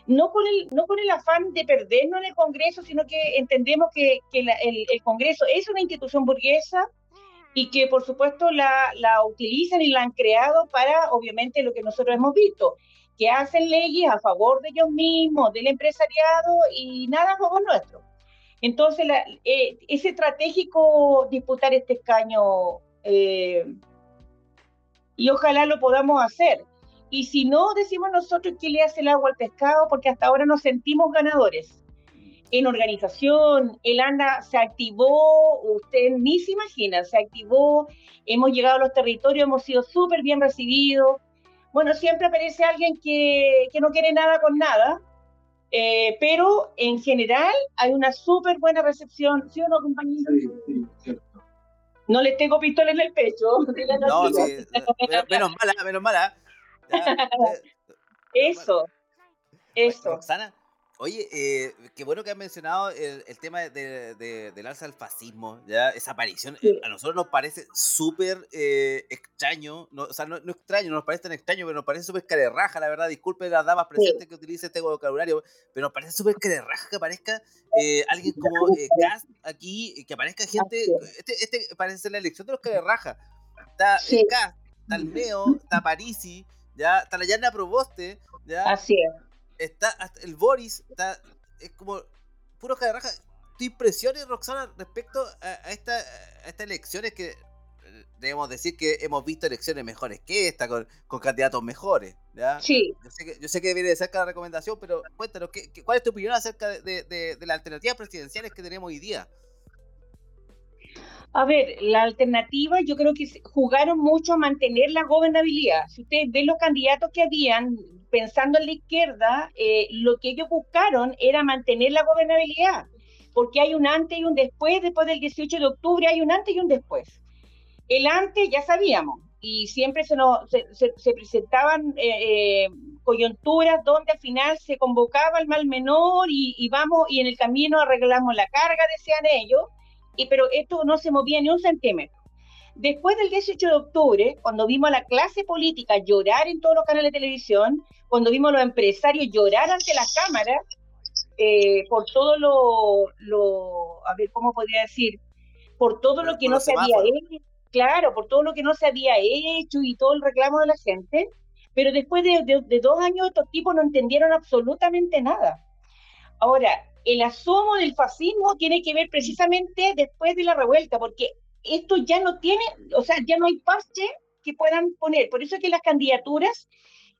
no con el, no con el afán de perdernos en el Congreso, sino que entendemos que, que el, el, Congreso es una institución burguesa y que por supuesto la, la utilizan y la han creado para, obviamente, lo que nosotros hemos visto, que hacen leyes a favor de ellos mismos, del empresariado y nada a favor nuestro. Entonces, la, eh, es estratégico disputar este escaño eh, y ojalá lo podamos hacer. Y si no, decimos nosotros que le hace el agua al pescado, porque hasta ahora nos sentimos ganadores. En organización, el ANDA se activó, usted ni se imagina, se activó, hemos llegado a los territorios, hemos sido súper bien recibidos. Bueno, siempre aparece alguien que, que no quiere nada con nada, eh, pero en general hay una súper buena recepción, ¿sí o no, compañero? Sí, sí, cierto. No les tengo pistola en el pecho. *laughs* No, sí, menos mala, menos mala. *laughs* eso, eso. Roxana, Oye, eh, qué bueno que has mencionado el, tema de, del alza del fascismo, ya esa aparición. Eh, a nosotros nos parece súper eh, extraño, no, o sea, no, no, extraño, no nos parece tan extraño, pero nos parece súper carerraja, la verdad. Disculpen las damas presentes que utilicen este vocabulario, pero nos parece súper carerraja que aparezca alguien como Gas aquí, que aparezca gente. Este, este parece ser la elección de los carerrajas. Está sí. Gas, está el Neo, está Parisi, ya, está la Yana Proboste, ya. Así es está hasta el Boris, está, es como puro de raja. ¿Tu impresiones, Roxana, respecto a, esta, a estas elecciones que debemos decir que hemos visto elecciones mejores que esta, con, candidatos mejores. ¿ya? Sí. Yo sé, que, yo sé que viene de cerca la recomendación, pero cuéntanos, ¿qué, cuál es tu opinión acerca de, de, de las alternativas presidenciales que tenemos hoy día? A ver, la alternativa yo creo que jugaron mucho a mantener la gobernabilidad. Si ustedes ven los candidatos que habían, pensando en la izquierda, eh, lo que ellos buscaron era mantener la gobernabilidad, porque hay un antes y un después, después del 18 de octubre hay un antes y un después. El antes ya sabíamos, y siempre se, nos, se, presentaban eh, eh, coyunturas donde al final se convocaba el mal menor y, y, vamos, y en el camino arreglamos la carga, decían ellos, y, pero esto no se movía ni un centímetro. Después del 18 de octubre, cuando vimos a la clase política llorar en todos los canales de televisión, cuando vimos a los empresarios llorar ante las cámaras, eh, por todo lo, lo, a ver, ¿cómo podría decir? Por todo lo que no se había hecho, claro, por todo lo que no se había hecho y todo el reclamo de la gente, pero después de, de dos años estos tipos no entendieron absolutamente nada. Ahora, el asomo del fascismo tiene que ver precisamente después de la revuelta, porque esto ya no tiene, o sea, ya no hay parche que puedan poner. Por eso es que las candidaturas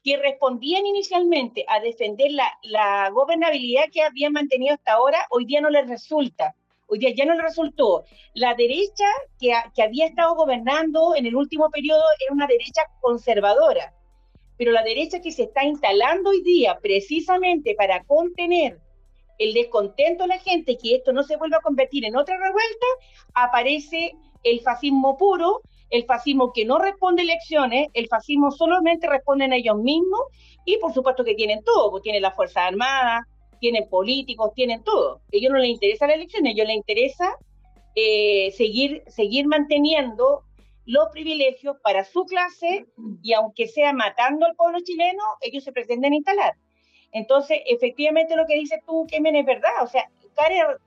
que respondían inicialmente a defender la, gobernabilidad que habían mantenido hasta ahora, hoy día no les resulta. Hoy día ya no les resultó. La derecha que, que había estado gobernando en el último periodo era una derecha conservadora, pero la derecha que se está instalando hoy día precisamente para contener el descontento de la gente, que esto no se vuelva a convertir en otra revuelta, aparece el fascismo puro, el fascismo que no responde elecciones, el fascismo solamente responde a ellos mismos y por supuesto que tienen todo, pues tienen las Fuerzas Armadas, tienen políticos, tienen todo. A ellos no les interesa la elección, a ellos les interesa eh, seguir, seguir manteniendo los privilegios para su clase y aunque sea matando al pueblo chileno, ellos se pretenden instalar. Entonces, efectivamente lo que dices tú, Kemen, es verdad, o sea,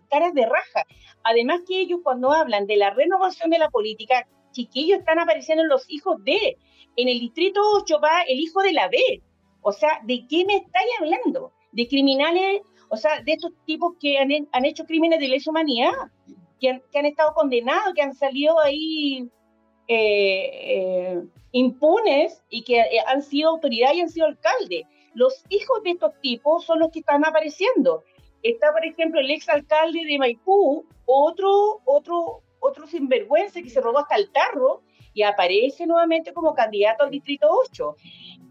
caras, de raja. Además que ellos cuando hablan de la renovación de la política, chiquillos están apareciendo los hijos de, en el distrito 8 va el hijo de la B. O sea, ¿de qué me estáis hablando? De criminales, o sea, de estos tipos que han, hecho crímenes de lesa humanidad, que han, estado condenados, que han salido ahí eh, eh, impunes y que eh, han sido autoridad y han sido alcalde los hijos de estos tipos son los que están apareciendo. Está, por ejemplo, el ex alcalde de Maipú, otro, otro, otro sinvergüenza que se robó hasta el tarro y aparece nuevamente como candidato al distrito 8.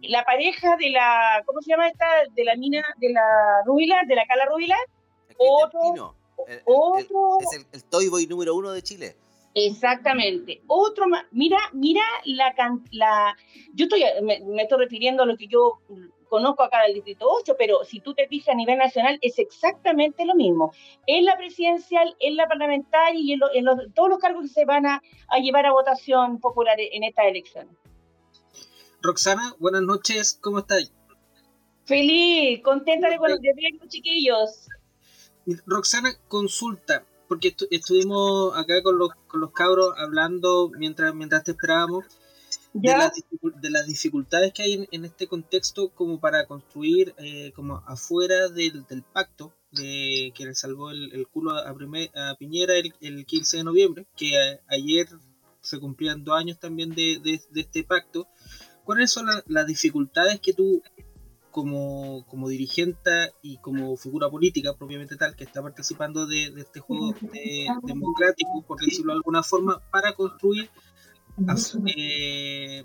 La pareja de la, ¿cómo se llama esta? De la mina, de la Rubila, de la Cala Rubila, otro, otro... es el, el Toy Boy número uno de Chile. Exactamente. Otro mira, mira la, la yo estoy me, estoy refiriendo a lo que yo conozco acá del Distrito 8, pero si tú te fijas a nivel nacional es exactamente lo mismo. En la presidencial, en la parlamentaria y en, todos los cargos que se van a, llevar a votación popular en estas elecciones. Roxana, buenas noches, ¿cómo estás? Feliz, contenta de, bueno, de chiquillos. Roxana, consulta, porque estuvimos acá con los, con los cabros hablando mientras, mientras te esperábamos de, las dificultades que hay en, este contexto como para construir eh, como afuera del, pacto de que le salvó el, culo a, Piñera el, 15 de noviembre, que ayer se cumplían dos años también de, este pacto. ¿Cuáles son las dificultades que tú como, como dirigente y como figura política propiamente tal que está participando de, este juego democrático, por decirlo de alguna forma, para construir eh,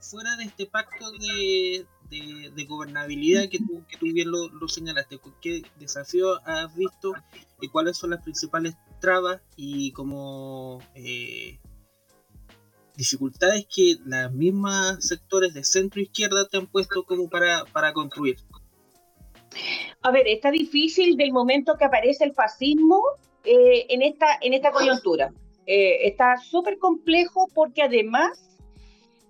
fuera de este pacto de, de, gobernabilidad que tú, que tú bien lo, lo, señalaste, ¿qué desafíos has visto y cuáles son las principales trabas y como eh, dificultades que las mismas sectores de centro izquierda te han puesto como para, para construir? A ver, está difícil del momento que aparece el fascismo eh, en, esta, en esta coyuntura. Eh, está súper complejo porque además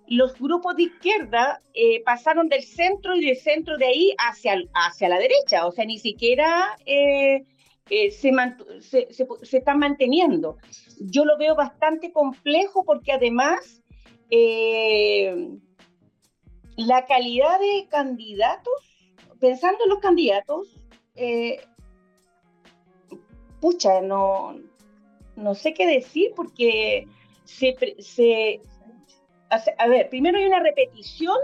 los grupos de izquierda eh, pasaron del centro y del centro de ahí hacia, hacia la derecha, o sea, ni siquiera eh, se, se, están manteniendo. Yo lo veo bastante complejo porque además la calidad de candidatos, pensando en los candidatos, pucha, no, no sé qué decir porque se, se a ver, primero hay una repetición.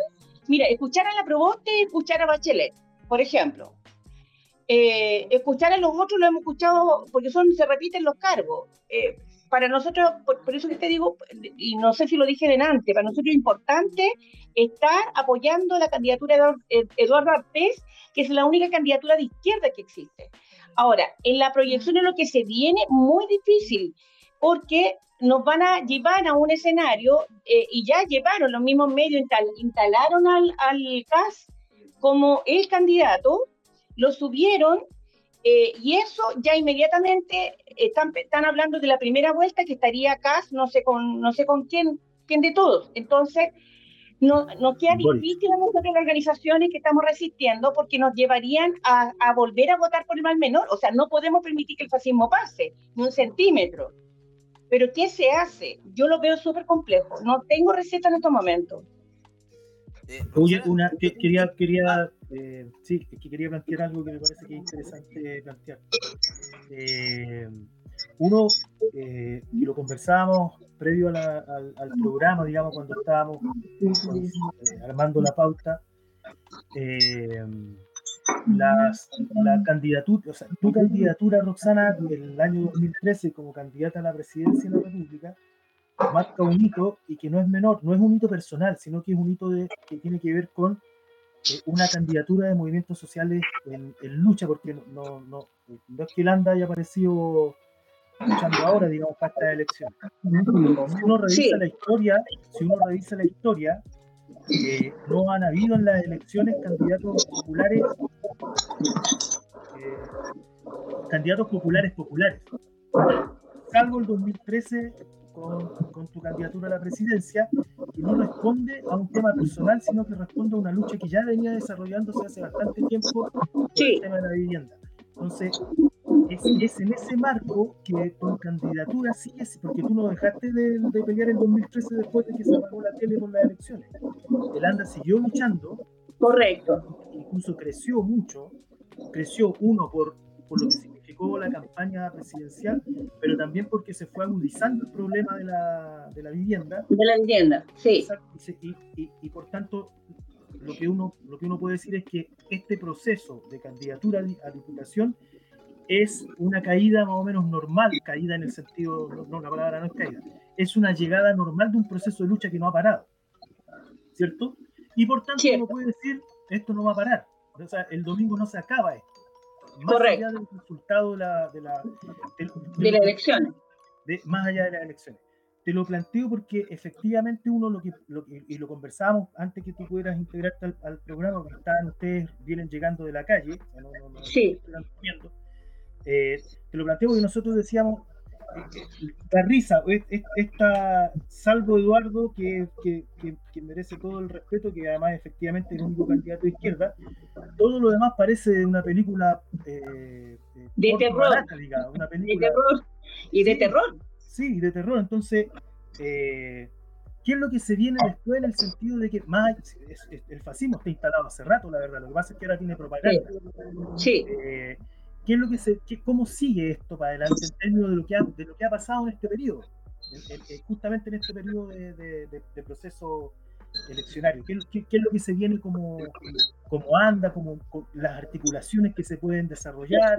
Mira, escuchar a la Proboste y escuchar a Bachelet, por ejemplo. Eh, escuchar a los otros lo hemos escuchado porque son se repiten los cargos. Eh, para nosotros, por, eso que te digo, y no sé si lo dije delante, para nosotros es importante estar apoyando la candidatura de Eduardo Artés, que es la única candidatura de izquierda que existe. Ahora, en la proyección de lo que se viene, muy difícil, porque nos van a llevar a un escenario, eh, y ya llevaron los mismos medios, instalaron al, al CAS como el candidato, lo subieron eh, y eso ya inmediatamente están, están hablando de la primera vuelta que estaría CAS, no sé con, no sé con quién, quién de todos. Entonces, no, nos queda difícil a nosotros las organizaciones que estamos resistiendo porque nos llevarían a, a, volver a votar por el mal menor. O sea, no podemos permitir que el fascismo pase, ni un centímetro. Pero ¿qué se hace? Yo lo veo súper complejo. No tengo receta en estos momentos. Eh, Oye, una, quería, quería, eh, sí, que quería plantear algo que me parece que es interesante plantear. Eh, uno, y lo conversábamos previo al, programa, digamos, cuando estábamos armando la pauta, las, la candidatura, o sea, tu candidatura, Roxana, en el año 2013 como candidata a la presidencia de la República, marca un hito y que no es menor, no es un hito personal, sino que es un hito que tiene que ver con eh, una candidatura de movimientos sociales en, lucha, porque no, no, no, no, es que Landa haya aparecido luchando ahora, digamos, para esta elección. Si uno revisa la historia, si uno revisa la historia, eh, no han habido en las elecciones candidatos populares, eh, candidatos populares populares. Salvo el 2013 con, tu candidatura a la presidencia, que no responde a un tema personal, sino que responde a una lucha que ya venía desarrollándose hace bastante tiempo por el tema de la vivienda. Entonces, es, en ese marco que tu candidatura sigue, porque tú no dejaste de, pelear en 2013 después de que se apagó la tele por las elecciones. El ANDA siguió luchando. Correcto. Incluso creció mucho. Creció, uno, por, por lo que significó la campaña presidencial, pero también porque se fue agudizando el problema de la, de la vivienda. De la vivienda, sí. Y, y, y, por tanto, lo que, uno, lo que uno puede decir es que este proceso de candidatura a diputación es una caída más o menos normal, caída en el sentido, no, la palabra no es caída, es una llegada normal de un proceso de lucha que no ha parado, ¿cierto? Y por tanto uno puede decir, esto no va a parar, o sea, el domingo no se acaba esto. Más allá del resultado de la, de la, de, las elecciones. más allá de las elecciones. Te lo planteo porque efectivamente uno lo que, lo y lo conversamos antes que tú pudieras integrarte al, programa, porque estaban ustedes, vienen llegando de la calle, no, no, sí. Eh, te lo planteo porque nosotros decíamos, la risa, esta Salvo Eduardo, que, que, que, merece todo el respeto, que además efectivamente es el único candidato de izquierda, todo lo demás parece una película eh, de terror. una película, de terror. Y de terror. Sí, de terror. Entonces, eh, ¿qué es lo que se viene después en el sentido de que más el fascismo está instalado hace rato, la verdad? Lo que pasa es que ahora tiene propaganda. Sí. Eh, ¿qué es lo que se, cómo sigue esto para adelante en términos de lo que ha, de lo que ha pasado en este periodo? justamente en este periodo de, proceso eleccionario. ¿Qué, es lo que se viene como, como anda, como, las articulaciones que se pueden desarrollar?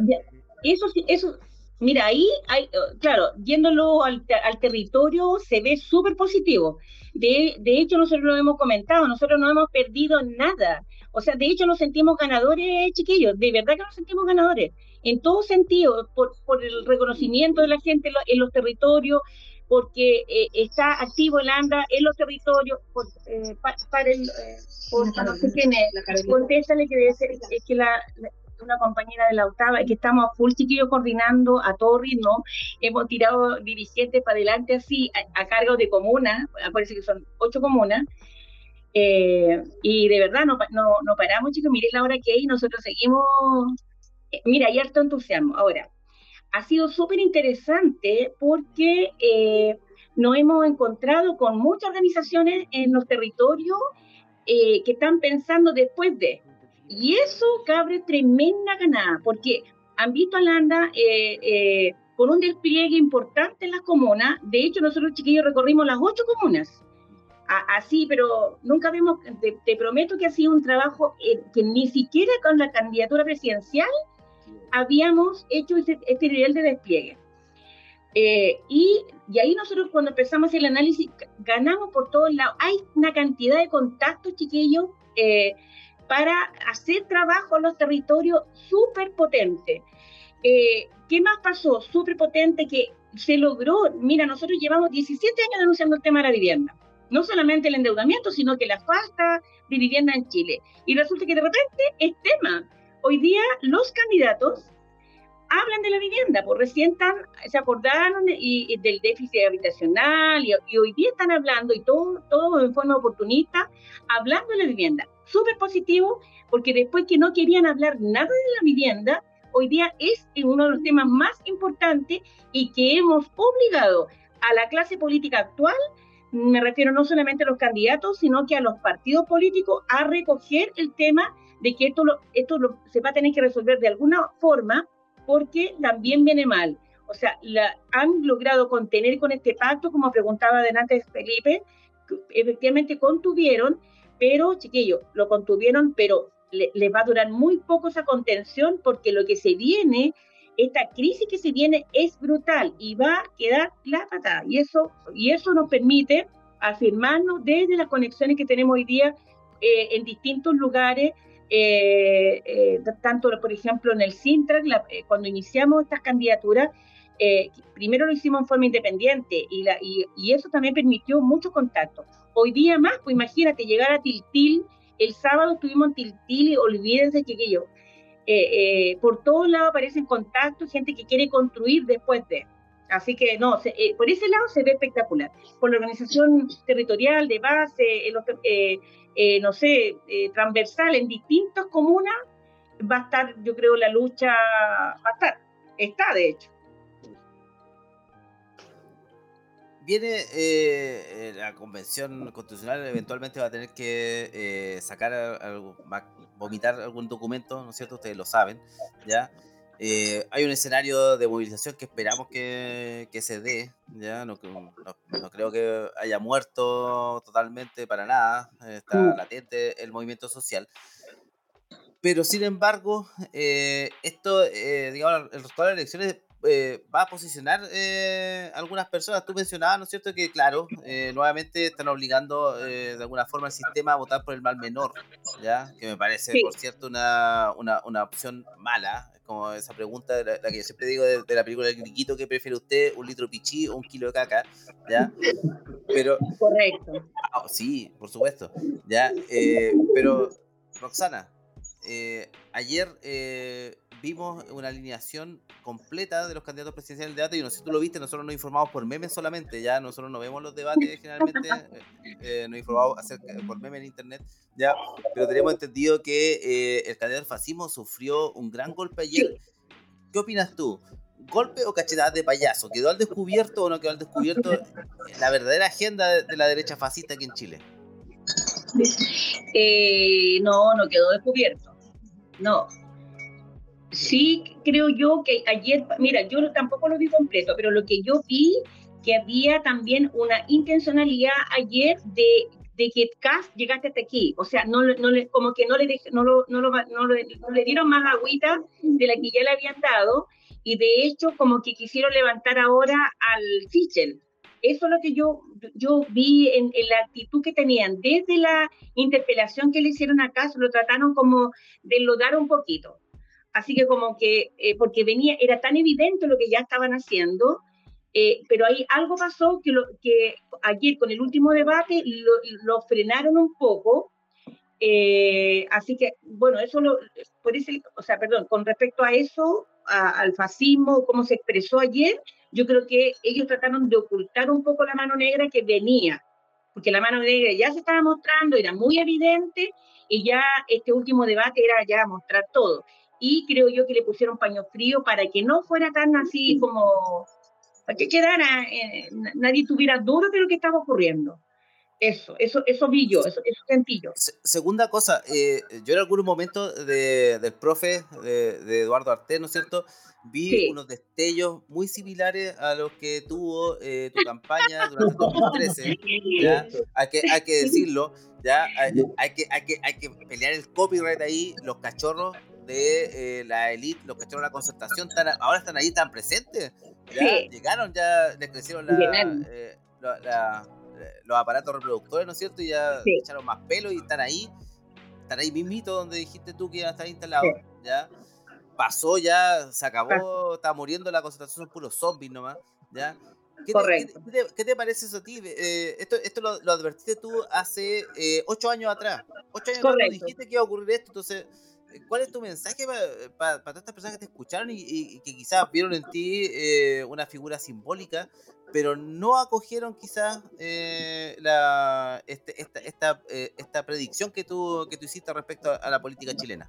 Eso, eso mira, ahí, hay, claro, yéndolo al, al territorio se ve súper positivo. De, de hecho, nosotros lo hemos comentado, nosotros no hemos perdido nada. O sea, de hecho nos sentimos ganadores, chiquillos, de verdad que nos sentimos ganadores en todo sentido, por, por el reconocimiento de la gente en los territorios, porque eh, está activo el ANDA en los territorios, por, eh, para el, eh, por, no sé quién es, contéstale que debe ser, es que la, una compañera de la octava, que estamos a full chiquillos coordinando a todo ritmo, hemos tirado dirigentes para adelante así, a, cargo de comunas, parece que son ocho comunas, y de verdad no, no, no paramos chicos, miren la hora que hay, nosotros seguimos eh, mira, hay harto entusiasmo. Ahora, ha sido súper interesante porque eh, nos hemos encontrado con muchas organizaciones en los territorios eh, que están pensando después de. Y eso cabre tremenda ganada, porque han visto a Landa con un despliegue importante en las comunas. De hecho, nosotros chiquillos recorrimos las ocho comunas. así, pero nunca vimos, te, prometo que ha sido un trabajo eh, que ni siquiera con la candidatura presidencial habíamos hecho este, este nivel de despliegue. Eh, y, y, ahí nosotros cuando empezamos el análisis ganamos por todos lados. Hay una cantidad de contactos, chiquillos, eh, para hacer trabajo en los territorios súper potente. Eh, ¿Qué más pasó? Súper potente que se logró. Mira, nosotros llevamos 17 años denunciando el tema de la vivienda. No solamente el endeudamiento, sino que la falta de vivienda en Chile. Y resulta que de repente es tema. Hoy día los candidatos hablan de la vivienda, pues recién se acordaron y, del déficit habitacional y, hoy día están hablando y todo, todo en forma oportunista, hablando de la vivienda. Súper positivo, porque después que no querían hablar nada de la vivienda, hoy día es uno de los temas más importantes y que hemos obligado a la clase política actual, me refiero no solamente a los candidatos, sino que a los partidos políticos, a recoger el tema de que esto, esto se va a tener que resolver de alguna forma porque también viene mal. O sea, han logrado contener con este pacto, como preguntaba adelante Felipe, efectivamente contuvieron, pero chiquillos, lo contuvieron, pero les va a durar muy poco esa contención porque lo que se viene, esta crisis que se viene es brutal y va a quedar la patada. Y eso, y eso nos permite afirmarnos desde las conexiones que tenemos hoy día eh, en distintos lugares eh, eh, tanto por ejemplo en el Sintrac, eh, cuando iniciamos estas candidaturas, primero lo hicimos en forma independiente y, eso también permitió mucho contacto. Hoy día más, pues imagínate, llegar a Tiltil, el sábado estuvimos en Tiltil y olvídense yo, por todos lados aparecen contactos, gente que quiere construir después de. Así que no, por ese lado se ve espectacular. Por la organización territorial de base, los, eh, no sé, eh, transversal en distintas comunas, va a estar, yo creo, la lucha, va a estar, está de hecho. Viene eh, la convención constitucional, eventualmente va a tener que sacar, vomitar algún documento, ¿no es cierto? Ustedes lo saben, ¿ya? Eh, hay un escenario de movilización que esperamos que, que se dé, ¿ya? No, no, creo que haya muerto totalmente para nada, está latente el movimiento social. Pero sin embargo, eh, esto, eh, digamos, el resultado de las elecciones eh, va a posicionar eh, algunas personas. Tú mencionabas, ¿no es cierto?, que claro, eh, nuevamente están obligando de alguna forma al sistema a votar por el mal menor, ¿ya? Que me parece, por cierto, una, una, una, opción mala. Como esa pregunta, la, que yo siempre digo de, la película del Griquito, ¿qué prefiere usted? ¿Un litro de pichí o un kilo de caca? ¿Ya? Pero, Correcto. Ah, sí, por supuesto. ¿Ya? pero, Roxana, ayer vimos una alineación completa de los candidatos presidenciales del debate y no sé si tú lo viste, nosotros nos informamos por memes solamente, ya nosotros no vemos los debates generalmente, *laughs* eh, eh, nos informamos acerca, por memes en internet, ya, pero tenemos entendido que eh, el candidato fascismo sufrió un gran golpe ayer. ¿Qué opinas tú? ¿Golpe o cachetada de payaso? ¿Quedó al descubierto o no quedó al descubierto la verdadera agenda de, la derecha fascista aquí en Chile? no, no quedó descubierto. No, Sí, creo yo que ayer, mira, yo tampoco lo vi completo, pero lo que yo vi, que había también una intencionalidad ayer de, de que Cas llegaste hasta aquí. O sea, no, no como que no le, dieron más agüita de la que ya le habían dado, y de hecho, como que quisieron levantar ahora al Fichel. Eso es lo que yo, yo vi en, en, la actitud que tenían. Desde la interpelación que le hicieron a Cas, lo trataron como de enlodar un poquito. Así que como que, eh, porque venía, era tan evidente lo que ya estaban haciendo, eh, pero ahí algo pasó que, lo, que ayer con el último debate lo, frenaron un poco. Eh, así que, bueno, eso lo, por ese, o sea, perdón, con respecto a eso, al fascismo, cómo se expresó ayer, yo creo que ellos trataron de ocultar un poco la mano negra que venía, porque la mano negra ya se estaba mostrando, era muy evidente, y ya este último debate era ya mostrar todo y creo yo que le pusieron paño frío para que no fuera tan así como, para que quedara, eh, nadie tuviera duro de lo que estaba ocurriendo. Eso, eso, eso vi yo, eso, eso sentí yo. segunda cosa, eh, yo en algún momento de, del profe, de, Eduardo Arte, ¿no es cierto? Vi unos destellos muy similares a los que tuvo eh, tu campaña durante 2013. *laughs* ¿ya? Hay, que, hay que decirlo, ¿ya? Hay, que, hay, que, hay que pelear el copyright ahí, los cachorros de eh, la elite, los cachorros de la concertación, ahora están ahí, tan presentes. ¿ya? Llegaron, ya les crecieron la, la los aparatos reproductores, ¿no es cierto? Y ya echaron más pelo y están ahí, están ahí mismito donde dijiste tú que iban a estar instalados, ¿ya? Pasó ya, se acabó, está muriendo la concentración, son puros zombies nomás, ¿ya? ¿Qué Te, qué, te, parece eso a ti? Eh, esto esto lo, advertiste tú hace eh, ocho años atrás. Ocho años atrás dijiste que iba a ocurrir esto, entonces ¿Cuál es tu mensaje para, todas estas personas que te escucharon y, que quizás vieron en ti eh, una figura simbólica, pero no acogieron quizás eh, este, esta, eh, predicción que tú, hiciste respecto a, la política chilena?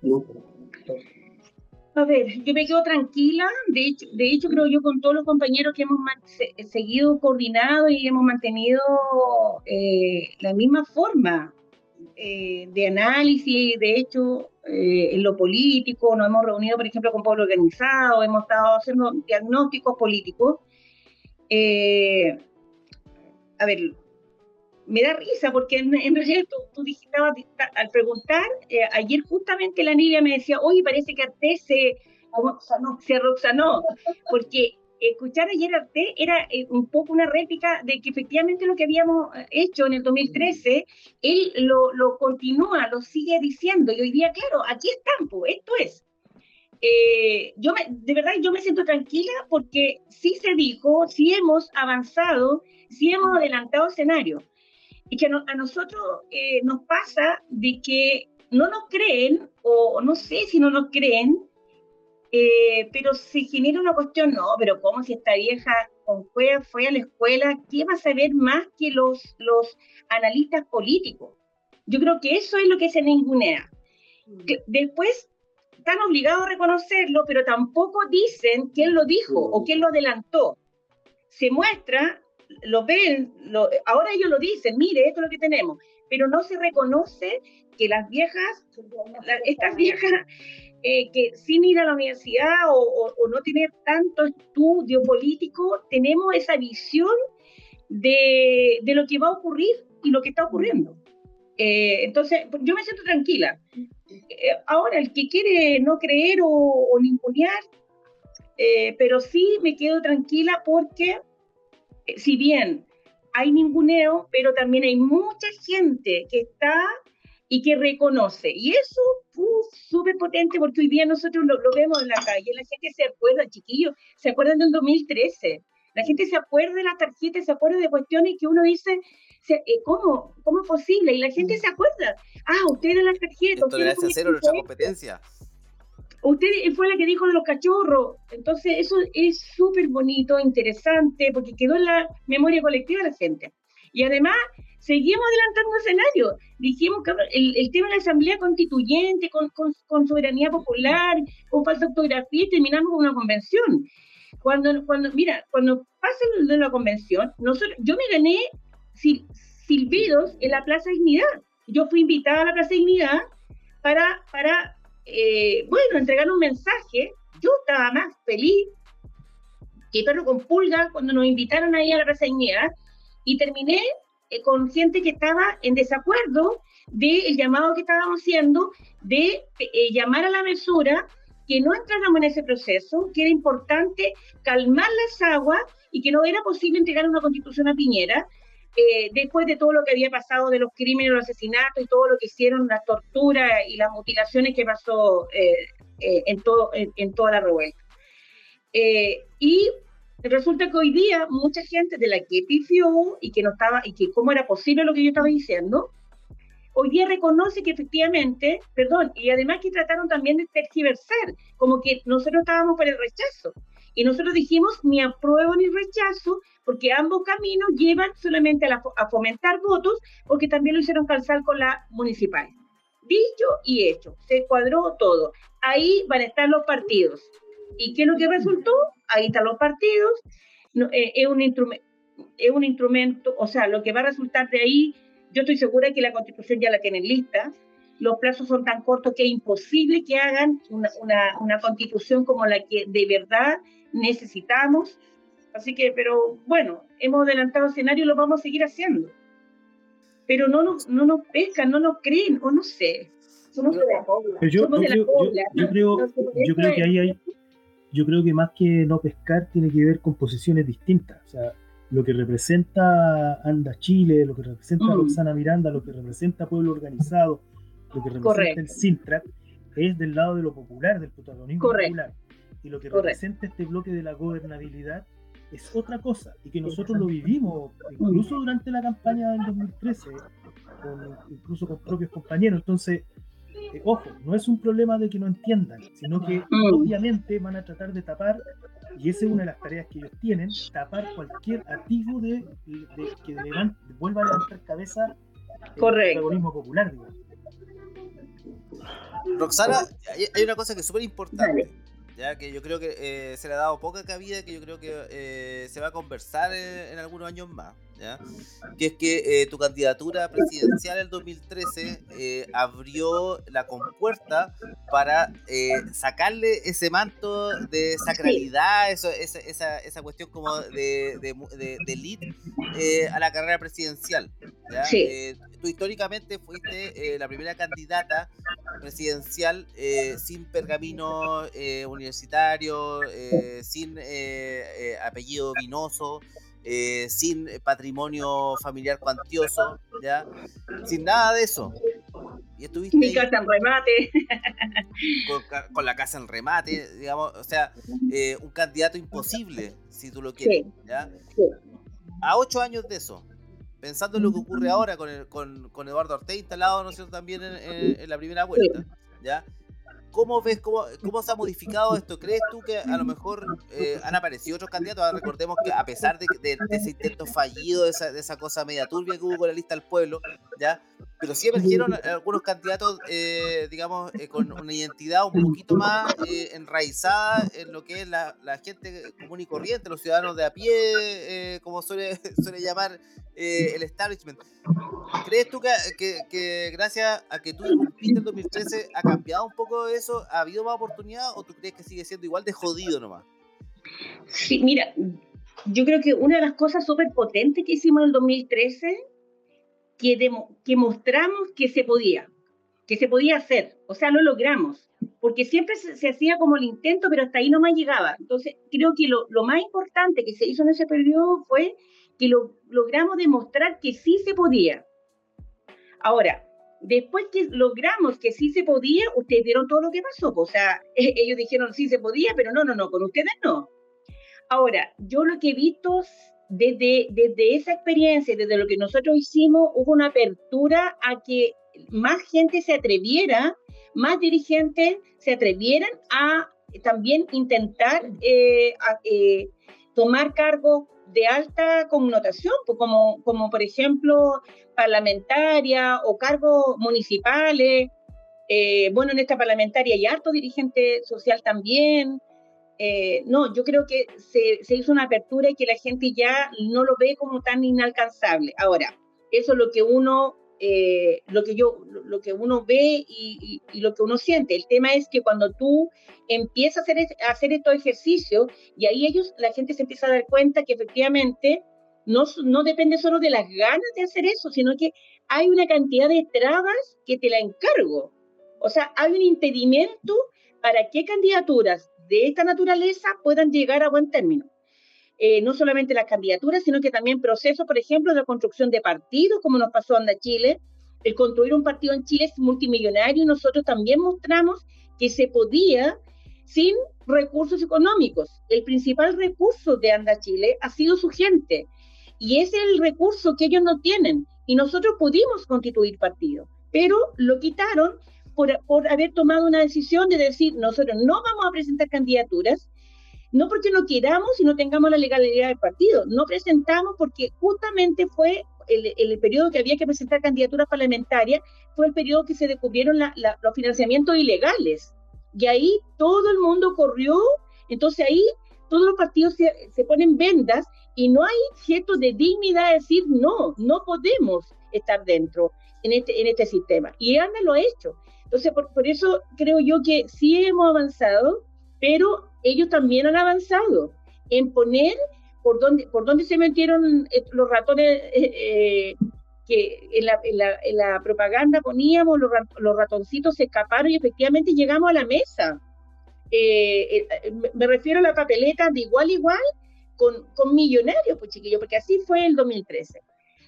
A ver, yo me quedo tranquila. De hecho, de hecho, creo yo con todos los compañeros que hemos seguido coordinado y hemos mantenido la misma forma de análisis. De hecho, eh, en lo político, nos hemos reunido, por ejemplo, con pueblo organizado, hemos estado haciendo diagnósticos políticos. Eh, a ver, me da risa porque en, realidad tú, dijiste al preguntar, eh, ayer justamente la Nidia me decía, oye, parece que Artés se, se roxanó, porque escuchar ayer Arte era eh, un poco una réplica de que efectivamente lo que habíamos eh, hecho en el 2013, él lo, lo continúa, lo sigue diciendo, y hoy día, claro, aquí están, pues, esto es. Eh, yo me, de verdad yo me siento tranquila porque sí se dijo, sí hemos avanzado, sí hemos adelantado escenario. Y que a nosotros nos pasa de que no nos creen, o no sé si no nos creen, eh, pero se genera una cuestión, no, pero ¿cómo si esta vieja con fue, fue a la escuela? ¿Qué va a saber más que los, los analistas políticos? Yo creo que eso es lo que se ningunea. Mm. Después están obligados a reconocerlo, pero tampoco dicen quién lo dijo o quién lo adelantó. Se muestra, lo ven, ahora ellos lo dicen, mire, esto es lo que tenemos, pero no se reconoce que las viejas, estas viejas eh, que sin ir a la universidad o, no tener tanto estudio político, tenemos esa visión de, de, lo que va a ocurrir y lo que está ocurriendo. Eh, entonces, yo me siento tranquila. Eh, ahora, el que quiere no creer o, o ningunear, pero sí me quedo tranquila porque, si bien hay ninguneo, pero también hay mucha gente que está y que reconoce. Y eso es súper potente porque hoy día nosotros lo, vemos en la calle, la gente se acuerda, chiquillos, se acuerdan del 2013. La gente se acuerda de la tarjeta, se acuerda de cuestiones que uno dice, eh, ¿cómo? ¿Cómo es posible? Y la gente se acuerda. Ah, usted era la tarjeta. Tolerancia cero, nuestra competencia. Usted fue la que dijo de los cachorros. Entonces, eso es súper bonito, interesante, porque quedó en la memoria colectiva de la gente. Y además, seguimos adelantando escenarios. Dijimos que el, tema de la asamblea constituyente, con, con, soberanía popular, con falsa ortografía, terminamos con una convención. Cuando, cuando, mira, cuando pasa de la convención, nosotros, yo me gané silbidos en la Plaza Dignidad. Yo fui invitada a la Plaza Dignidad para, para eh, bueno, entregar un mensaje. Yo estaba más feliz que perro con pulga cuando nos invitaron ahí a la Plaza Dignidad y terminé eh, consciente que estaba en desacuerdo del llamado que estábamos haciendo de eh, llamar a la mesura, que no entráramos en ese proceso, que era importante calmar las aguas y que no era posible entregar una constitución a Piñera, eh, después de todo lo que había pasado de los crímenes, los asesinatos y todo lo que hicieron, las torturas y las mutilaciones que pasó en, todo, en, toda la revuelta. y Resulta que hoy día mucha gente de la que pifió y que no estaba, y que cómo era posible lo que yo estaba diciendo, hoy día reconoce que efectivamente, perdón, y además que trataron también de tergiversar, como que nosotros estábamos por el rechazo. Y nosotros dijimos ni apruebo ni rechazo, porque ambos caminos llevan solamente a, a fomentar votos, porque también lo hicieron calzar con la municipal. Dicho y hecho, se cuadró todo. Ahí van a estar los partidos. ¿Y qué es lo que resultó? Ahí están los partidos. Eh, es, un es un instrumento, o sea, lo que va a resultar de ahí yo estoy segura que la constitución ya la tienen lista, los plazos son tan cortos que es imposible que hagan una, una, constitución como la que de verdad necesitamos. Así que, pero bueno, hemos adelantado escenario y lo vamos a seguir haciendo. Pero no nos, no nos pescan, no nos creen, o no sé. Somos de la yo, creo, yo creo que ahí hay, yo creo que más que no pescar tiene que ver con posiciones distintas. O sea, lo que representa Anda Chile, lo que representa mm. Roxana Miranda, lo que representa Pueblo Organizado, lo que representa el Sintra, es del lado de lo popular, del protagonismo popular. Y lo que representa este bloque de la gobernabilidad es otra cosa, y que nosotros lo vivimos incluso durante la campaña del 2013, incluso con propios compañeros. Entonces, eh, ojo, no es un problema de que no entiendan, sino que mm. obviamente van a tratar de tapar, y esa es una de las tareas que ellos tienen, tapar cualquier atisbo de, que vuelva a levantar cabeza el protagonismo popular. Digamos. Roxana, hay, una cosa que es súper importante, ya que yo creo que eh, se le ha dado poca cabida, que yo creo que eh, se va a conversar en, algunos años más, ¿ya? que es que eh, tu candidatura presidencial en el 2013 abrió la compuerta para sacarle ese manto de sacralidad, eso, esa, esa, esa, cuestión como de, de, de, de elite a la carrera presidencial. ¿ya? tú históricamente fuiste eh, la primera candidata presidencial eh, sin pergamino eh, universitario, sin apellido vinoso, sin patrimonio familiar cuantioso, ¿ya? Sin nada de eso. Y estuviste Mi casa en remate. *laughs* Con, la casa en remate, digamos, o sea, un candidato imposible, si tú lo quieres, ¿ya? A ocho años de eso, pensando en lo que ocurre ahora con, el, con, con Eduardo Ortega instalado, ¿no es cierto?, también en, en, la primera vuelta, ¿ya? ¿Cómo ves cómo, cómo se ha modificado esto? ¿Crees tú que a lo mejor eh, han aparecido otros candidatos? Ahora recordemos que a pesar de, de, ese intento fallido, de esa, de esa, cosa media turbia que hubo con la lista del pueblo, ¿ya? Pero sí emergieron algunos candidatos, eh, digamos, eh, con una identidad un poquito más enraizada en lo que es la, la, gente común y corriente, los ciudadanos de a pie, como suele, *laughs* suele llamar el establishment. ¿Crees tú que, que, que, gracias a que tú irrumpiste en 2013 ha cambiado un poco eso? ¿Ha habido más oportunidad o tú crees que sigue siendo igual de jodido nomás? Sí, mira, yo creo que una de las cosas súper potentes que hicimos en el 2013, que, que mostramos que se podía, que se podía hacer, o sea, lo logramos, porque siempre se, hacía como el intento, pero hasta ahí no más llegaba. Entonces, creo que lo, lo más importante que se hizo en ese periodo fue que lo, logramos demostrar que sí se podía. Ahora, después que logramos que sí se podía, ustedes vieron todo lo que pasó. O sea, *laughs* ellos dijeron sí se podía, pero no, no, no, con ustedes no. Ahora, yo lo que he visto desde, desde esa experiencia, desde lo que nosotros hicimos, hubo una apertura a que más gente se atreviera, más dirigentes se atrevieran a también intentar eh, eh, tomar cargo de alta connotación, pues, como, como por ejemplo parlamentaria o cargos municipales. Eh, bueno, en esta parlamentaria hay harto dirigente social también. Eh, no, yo creo que se, se, hizo una apertura y que la gente ya no lo ve como tan inalcanzable. Ahora, eso es lo que uno eh, lo que yo, lo que uno ve y, lo que uno siente. El tema es que cuando tú empiezas a hacer, a hacer estos ejercicios y ahí ellos, la gente se empieza a dar cuenta que efectivamente no, no depende solo de las ganas de hacer eso, sino que hay una cantidad de trabas que te la encargo. O sea, hay un impedimento para que candidaturas de esta naturaleza puedan llegar a buen término. Eh, no solamente las candidaturas, sino que también procesos, por ejemplo, de construcción de partidos, como nos pasó Anda Chile. El construir un partido en Chile es multimillonario y nosotros también mostramos que se podía sin recursos económicos. El principal recurso de Anda Chile ha sido su gente y es el recurso que ellos no tienen y nosotros pudimos constituir partido, pero lo quitaron por, por haber tomado una decisión de decir nosotros no vamos a presentar candidaturas no porque no queramos y no tengamos la legalidad del partido, no presentamos porque justamente fue el, el periodo que había que presentar candidaturas parlamentarias, fue el periodo que se descubrieron los financiamientos ilegales. Y ahí todo el mundo corrió, entonces ahí todos los partidos se, se ponen vendas y no hay cierto de dignidad de decir no, no podemos estar dentro en este, en este sistema. Y ANDA lo ha hecho. Entonces, por, eso creo yo que sí hemos avanzado, pero ellos también han avanzado en poner por dónde, por dónde se metieron eh, los ratones eh, eh, que en la, propaganda poníamos, los, ratoncitos se escaparon y efectivamente llegamos a la mesa. Me refiero a la papeleta de igual igual con, con millonarios, pues chiquillos, porque así fue el 2013.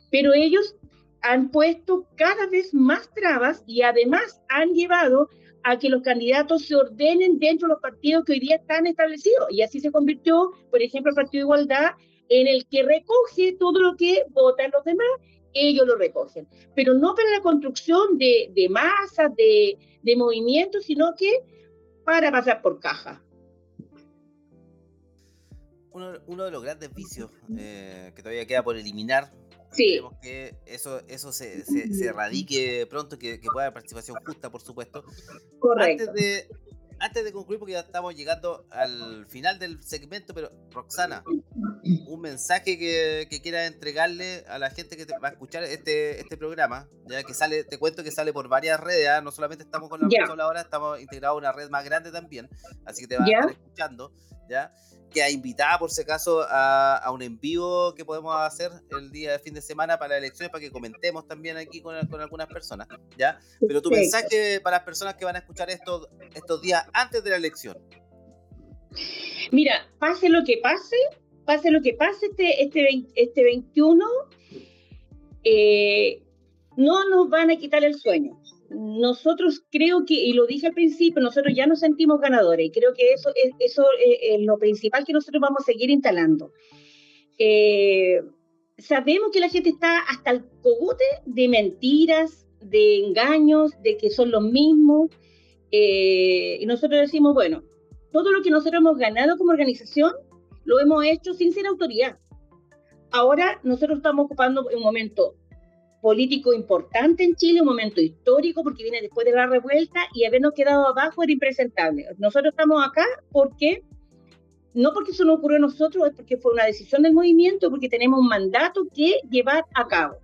Pero ellos han puesto cada vez más trabas y además han llevado a que los candidatos se ordenen dentro de los partidos que hoy día están establecidos. Y así se convirtió, por ejemplo, el Partido de Igualdad en el que recoge todo lo que votan los demás, ellos lo recogen. Pero no para la construcción de, masas, de, movimientos, sino que para pasar por caja. Uno, uno de los grandes vicios eh, que todavía queda por eliminar Sí. Esperemos que eso, eso se, se, se erradique pronto, que, que, pueda haber participación justa, por supuesto. Correcto. Antes de, antes de concluir, porque ya estamos llegando al final del segmento, pero Roxana, un mensaje que, que quieras entregarle a la gente que te va a escuchar este, este programa, ya que sale, te cuento que sale por varias redes, ¿eh? no solamente estamos con la yeah. ahora, estamos integrados a una red más grande también, así que te va Ya. a estar escuchando, ¿ya? queda invitada por si acaso a, a, un en vivo que podemos hacer el día de fin de semana para las elecciones para que comentemos también aquí con, con algunas personas, ¿ya? Pero tu Perfecto. mensaje para las personas que van a escuchar estos, estos días antes de la elección. Mira, pase lo que pase, pase lo que pase este, este, 20 este 21, eh, no nos van a quitar el sueño. Nosotros creo que, y lo dije al principio, nosotros ya nos sentimos ganadores y creo que eso es, lo principal que nosotros vamos a seguir instalando. Eh, sabemos que la gente está hasta el cogote de mentiras, de engaños, de que son los mismos. Eh, y nosotros decimos, bueno, todo lo que nosotros hemos ganado como organización lo hemos hecho sin ser autoridad. Ahora nosotros estamos ocupando un momento político importante en Chile, un momento histórico porque viene después de la revuelta y habernos quedado abajo era impresentable. Nosotros estamos acá porque, no porque eso no ocurrió a nosotros, es porque fue una decisión del movimiento, porque tenemos un mandato que llevar a cabo.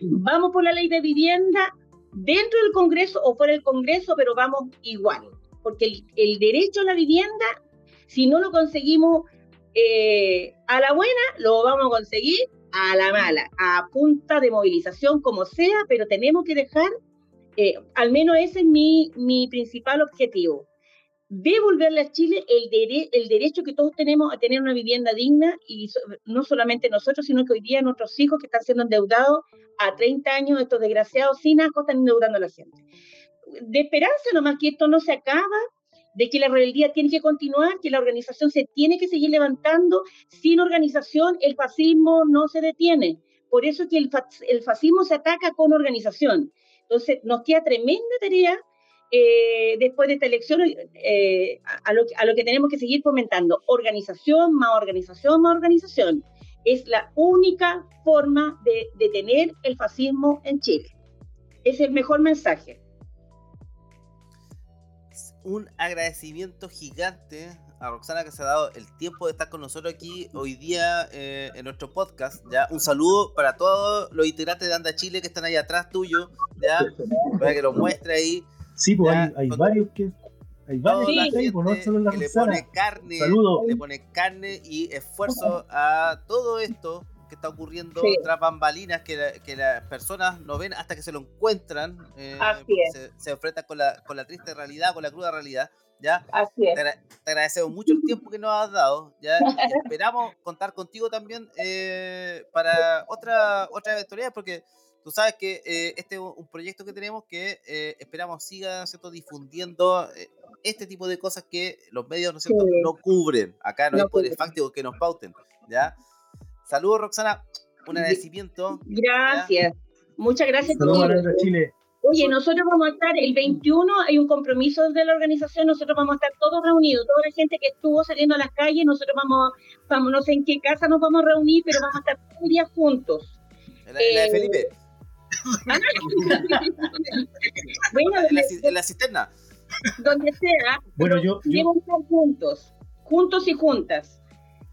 Vamos por la ley de vivienda dentro del Congreso o fuera del Congreso, pero vamos igual, porque el, derecho a la vivienda, si no lo conseguimos eh, a la buena, lo vamos a conseguir a la mala, a punta de movilización, como sea, pero tenemos que dejar, eh, al menos ese es mi, mi principal objetivo, devolverle a Chile el, dere el derecho que todos tenemos a tener una vivienda digna, y so no solamente nosotros, sino que hoy día nuestros hijos que están siendo endeudados a 30 años, estos desgraciados sin asco están endeudando a la gente. De esperanza nomás que esto no se acaba, de que la rebeldía tiene que continuar, que la organización se tiene que seguir levantando. Sin organización, el fascismo no se detiene. Por eso que el, fa el fascismo se ataca con organización. Entonces, nos queda tremenda tarea eh, después de esta elección eh, a, lo, a, lo, que tenemos que seguir fomentando. Organización, más organización, más organización. Es la única forma de detener el fascismo en Chile. Es el mejor mensaje un agradecimiento gigante a Roxana que se ha dado el tiempo de estar con nosotros aquí hoy día eh, en nuestro podcast. ¿ya? Un saludo para todos los integrantes de Anda Chile que están ahí atrás tuyo, ¿ya? para que lo muestre ahí. Sí, pues hay, hay varios que. Hay varios sí. que, pues, no que le pone carne, Saludo. le pone carne y esfuerzo a todo esto que está ocurriendo sí. tras bambalinas que, la, que, las personas no ven hasta que se lo encuentran. Eh, se, se, enfrentan con la, con la triste realidad, con la cruda realidad. ¿ya? Así es. Te, te, agradecemos mucho el tiempo que nos has dado. ¿ya? Y *laughs* esperamos contar contigo también eh, para otra, otra eventualidad, porque tú sabes que eh, este es un proyecto que tenemos que eh, esperamos siga ¿cierto? difundiendo este tipo de cosas que los medios ¿no? Sí. no cubren. Acá no, no hay poderes fácticos que nos pauten. ¿ya? Saludos, Roxana. Un agradecimiento. Gracias. ¿ya? Muchas gracias. Saludos a Chile. Oye, nosotros vamos a estar el 21, hay un compromiso de la organización, nosotros vamos a estar todos reunidos, toda la gente que estuvo saliendo a las calles, nosotros vamos, vamos no sé en qué casa nos vamos a reunir, pero vamos a estar todos días juntos. ¿En la, en la de Felipe? *laughs* bueno, en, la, en la cisterna. Donde sea, bueno, yo, yo... estar juntos, juntos y juntas.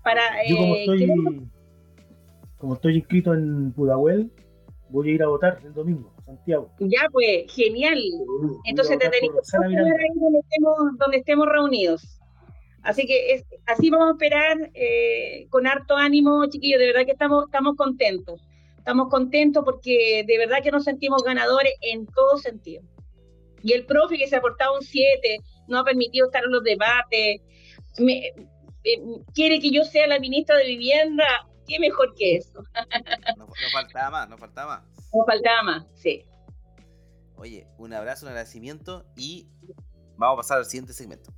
Para, Yo como eh, estoy, queremos- como estoy inscrito en Pudahuel, voy a ir a votar el domingo, Santiago. ya, pues, genial. Entonces te ahí donde estemos, donde estemos reunidos. Así que es, así vamos a esperar eh, con harto ánimo, chiquillos. De verdad que estamos, estamos contentos. Estamos contentos porque de verdad que nos sentimos ganadores en todo sentido. Y el profe que se ha portado un 7, no ha permitido estar en los debates, me- eh, quiere que yo sea la ministra de Vivienda. ¿Qué mejor que eso? No, no faltaba más, no faltaba más. No faltaba más, sí. Oye, un abrazo, un agradecimiento y vamos a pasar al siguiente segmento.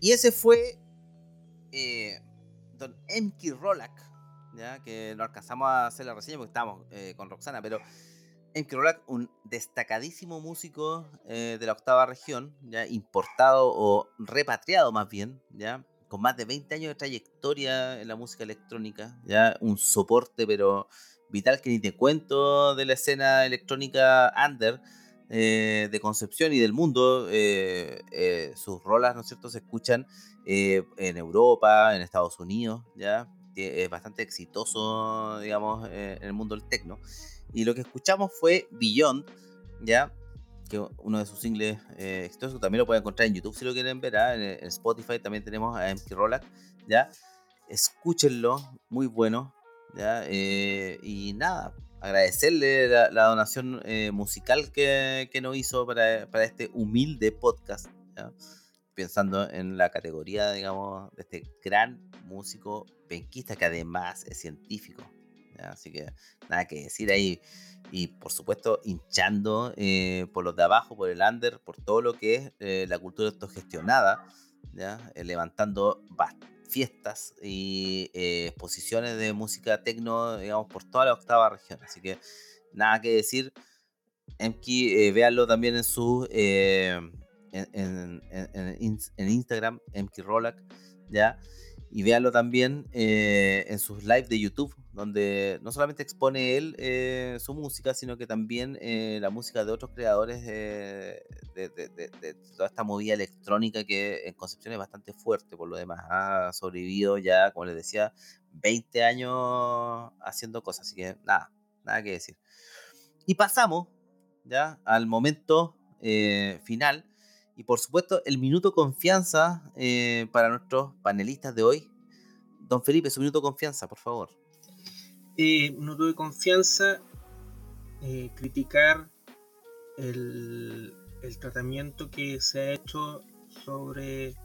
Y ese fue eh, Don Emki Rolak, ¿ya? que no alcanzamos a hacer la reseña porque estábamos eh, con Roxana, pero Emki Rolak, un destacadísimo músico eh, de la octava región, ya importado o repatriado más bien, ya con más de 20 años de trayectoria en la música electrónica, ya un soporte pero vital que ni te cuento de la escena electrónica under, eh, de Concepción y del mundo. eh, eh, sus rolas, ¿no es cierto?, se escuchan en Europa, en Estados Unidos, ¿ya? Es bastante exitoso, digamos, en el mundo del techno. Y lo que escuchamos fue Beyond, ¿ya? Que uno de sus singles exitosos también lo pueden encontrar en YouTube si lo quieren ver, ¿ah? en, Spotify también tenemos a MC Rollack, ¿ya? escúchenlo, muy bueno. ¿ya? Y nada, agradecerle la, donación eh, musical que, que, nos hizo para, para este humilde podcast. Pensando en la categoría, digamos, de este gran músico penquista que además es científico. Así que nada que decir ahí. Y por supuesto, hinchando eh, por los de abajo, por el under, por todo lo que es eh, la cultura autogestionada, ¿ya? levantando fiestas y exposiciones de música tecno, digamos, por toda la octava región. Así que nada que decir. Emki, eh, véanlo también en su eh, en, en, Instagram, Emki Rolak, ¿ya? Y véanlo también eh, en sus lives de YouTube, donde no solamente expone él eh, su música, sino que también eh, la música de otros creadores de, toda esta movida electrónica que en Concepción es bastante fuerte, por lo demás. Ha sobrevivido ya, como les decía, 20 años haciendo cosas, así que nada, nada que decir. Y pasamos ya al momento final y por supuesto, el minuto confianza eh, para nuestros panelistas de hoy. Don Felipe, su minuto confianza, por favor. Eh, minuto de confianza, eh, criticar el, el, tratamiento que se ha hecho sobre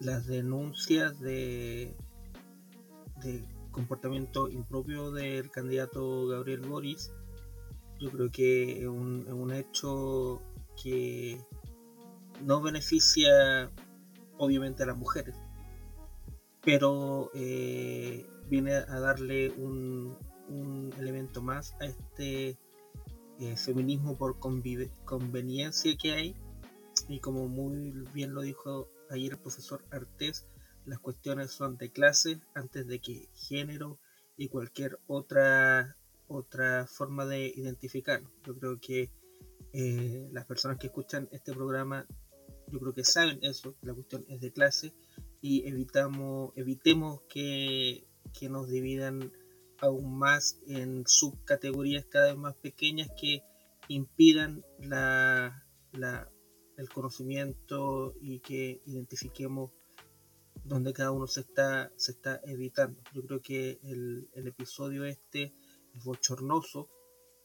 las denuncias de, de comportamiento impropio del candidato Gabriel Boris. Yo creo que es un, es un hecho que no beneficia obviamente a las mujeres, pero eh, viene a darle un, elemento más a este eh, feminismo por conveniencia que hay y como muy bien lo dijo ayer el profesor Artés, las cuestiones son de clase antes de que género y cualquier otra otra forma de identificar. Yo creo que eh, las personas que escuchan este programa yo creo que saben eso, la cuestión es de clase y evitamos, evitemos que, nos dividan aún más en subcategorías cada vez más pequeñas que impidan la, el conocimiento y que identifiquemos donde cada uno se está, se está evitando. Yo creo que el, episodio este es bochornoso.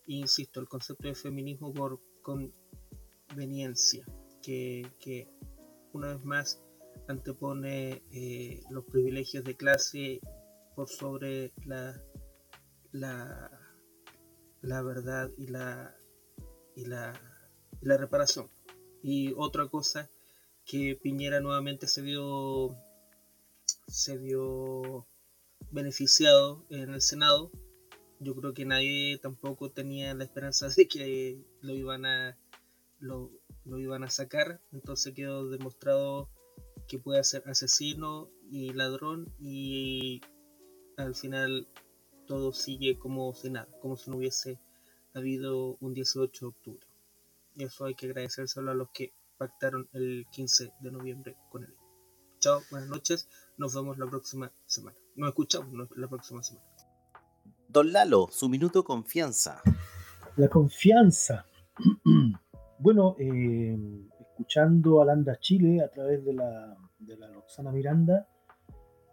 E insisto, el concepto de feminismo por conveniencia que, una vez más antepone eh, los privilegios de clase por sobre la, la, la verdad y la, y la, la reparación. Y otra cosa que Piñera nuevamente se vio se vio beneficiado en el Senado. Yo creo que nadie tampoco tenía la esperanza de que lo iban a lo, lo iban a sacar, entonces quedó demostrado que puede ser asesino y ladrón y al final todo sigue como si nada, como si no hubiese habido un 18 de octubre. Y eso hay que agradecérselo a los que pactaron el 15 de noviembre con él. Chao, buenas noches, nos vemos la próxima semana. Nos escuchamos la próxima semana. Don Lalo, su minuto de confianza. La confianza. *clears throat* Bueno, eh, escuchando a Landa Chile a través de la, de la Roxana Miranda,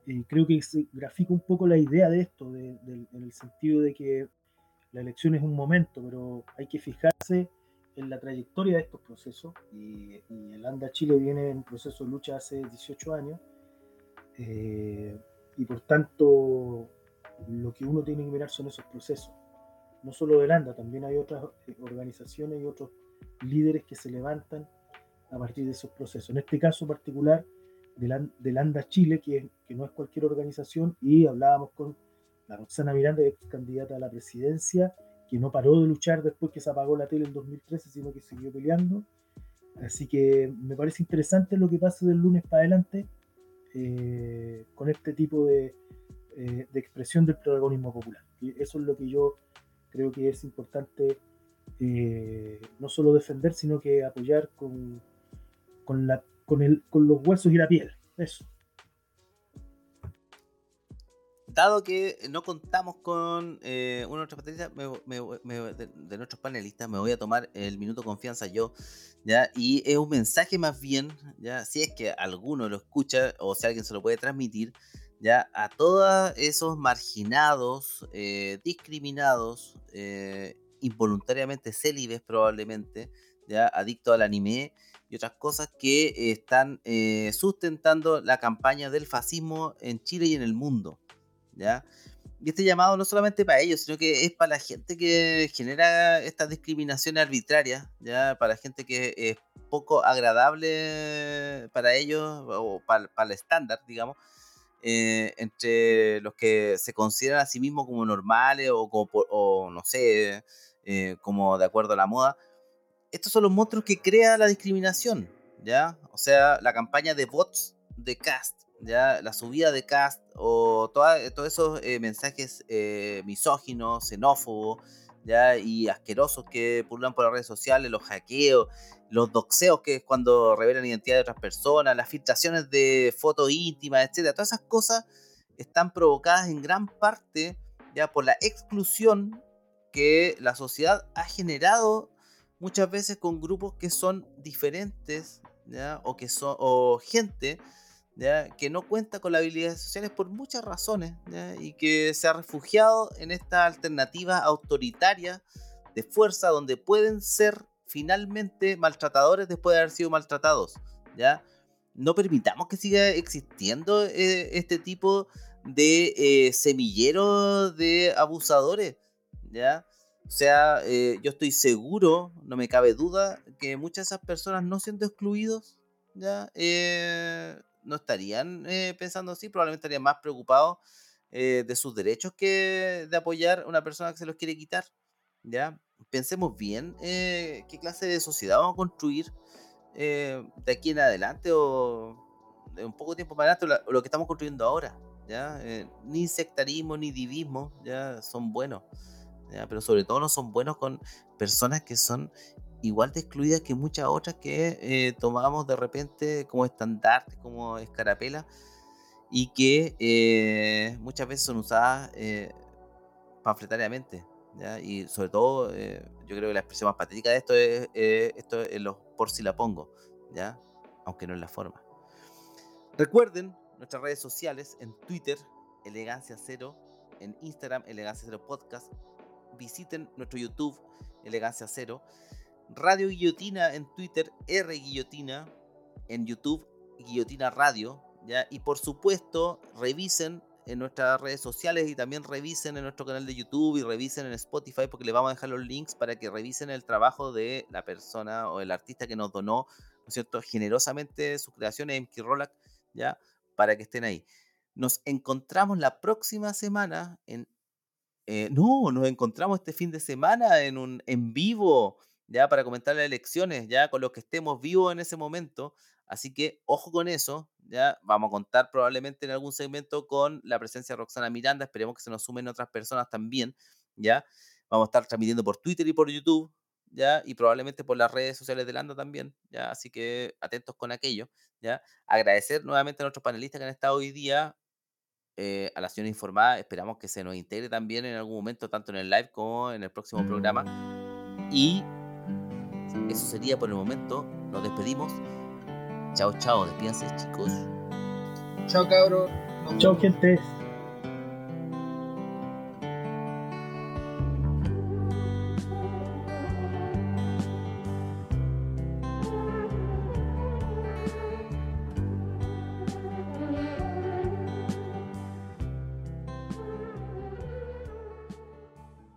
eh, creo que se grafica un poco la idea de esto, en el sentido de que la elección es un momento, pero hay que fijarse en la trayectoria de estos procesos. Y, y el ANDA Chile viene en proceso de lucha hace 18 años. Eh, y por tanto, lo que uno tiene que mirar son esos procesos. No solo del ANDA, también hay otras organizaciones y otros líderes que se levantan a partir de esos procesos. En este caso particular del, ANDA Chile, que, que, no es cualquier organización, y hablábamos con la Roxana Miranda, ex candidata a la presidencia, que no paró de luchar después que se apagó la tele en 2013, sino que siguió peleando. Así que me parece interesante lo que pasa del lunes para adelante eh, con este tipo de, eh, de expresión del protagonismo popular. Eso es lo que yo creo que es importante eh, no solo defender, sino que apoyar con, con, la, con, el, con los huesos y la piel. Eso. Dado que no contamos con eh, uno de nuestros panelistas, de, nuestros panelistas, me voy a tomar el minuto confianza yo, ¿ya? Y es un mensaje más bien, ¿ya? Si es que alguno lo escucha o si alguien se lo puede transmitir, ya a todos esos marginados, eh, discriminados, eh, involuntariamente célibes probablemente, ya adictos al anime y otras cosas que están eh, sustentando la campaña del fascismo en Chile y en el mundo, ya. Y este llamado no solamente para ellos, sino que es para la gente que genera estas discriminaciones arbitrarias, ya para la gente que es poco agradable para ellos o para, el estándar, digamos, eh, entre los que se consideran a sí mismos como normales o, como, o no sé, eh, como de acuerdo a la moda. Estos son los monstruos que crea la discriminación, ¿ya? O sea, la campaña de bots de cast, ¿ya? La subida de cast o todos esos eh, mensajes misóginos, xenófobos, ¿ya? Y asquerosos que pululan por las redes sociales, los hackeos, los doxeos, que es cuando revelan identidad de otras personas, las filtraciones de fotos íntimas, etcétera. Todas esas cosas están provocadas en gran parte ya por la exclusión que la sociedad ha generado muchas veces con grupos que son diferentes, o que son gente que no cuenta con las habilidades sociales por muchas razones y que se ha refugiado en esta alternativa autoritaria de fuerza donde pueden ser finalmente maltratadores después de haber sido maltratados, ¿ya? No permitamos que siga existiendo eh, este tipo de eh, semilleros de abusadores, ¿ya? O sea, eh, yo estoy seguro, no me cabe duda, que muchas de esas personas no siendo excluidos, ¿ya? no estarían pensando así, probablemente estarían más preocupados de sus derechos que de apoyar a una persona que se los quiere quitar, ¿ya? pensemos bien eh, qué clase de sociedad vamos a construir eh, de aquí en adelante o de un poco tiempo para adelante lo, que estamos construyendo ahora. ¿ya? Eh, ni sectarismo ni divismo ya son buenos, pero sobre todo no son buenos con personas que son igual de excluidas que muchas otras que tomamos de repente como estandarte, como escarapela y que muchas veces son usadas panfletariamente. Y sobre todo, eh, yo creo que la expresión más patética de esto es, esto es los por si la pongo, ¿ya? Aunque no es la forma. Recuerden nuestras redes sociales en Twitter, Elegancia Cero, en Instagram, Elegancia Cero Podcast. Visiten nuestro YouTube, Elegancia Cero. Radio Guillotina en Twitter, R Guillotina, en YouTube, Guillotina Radio, ¿ya? Y por supuesto, revisen en nuestras redes sociales y también revisen en nuestro canal de YouTube y revisen en Spotify porque les vamos a dejar los links para que revisen el trabajo de la persona o el artista que nos donó, ¿no es cierto?, generosamente sus creaciones, MK Rolac, ¿ya? Para que estén ahí. Nos encontramos la próxima semana en... Eh, no, nos encontramos este fin de semana en un en vivo, ya para comentar las elecciones, ya con los que estemos vivos en ese momento. Así que ojo con eso, ya vamos a contar probablemente en algún segmento con la presencia de Roxana Miranda, esperemos que se nos sumen otras personas también, ya. Vamos a estar transmitiendo por Twitter y por YouTube, ya, y probablemente por las redes sociales de Lando también, ya, así que atentos con aquello, ya. Agradecer nuevamente a nuestros panelistas que han estado hoy día, eh, a la señora informada, esperamos que se nos integre también en algún momento, tanto en el live como en el próximo programa. Y eso sería por el momento, nos despedimos. Chao, chao, despídense chicos. Chao cabros. Chao gente.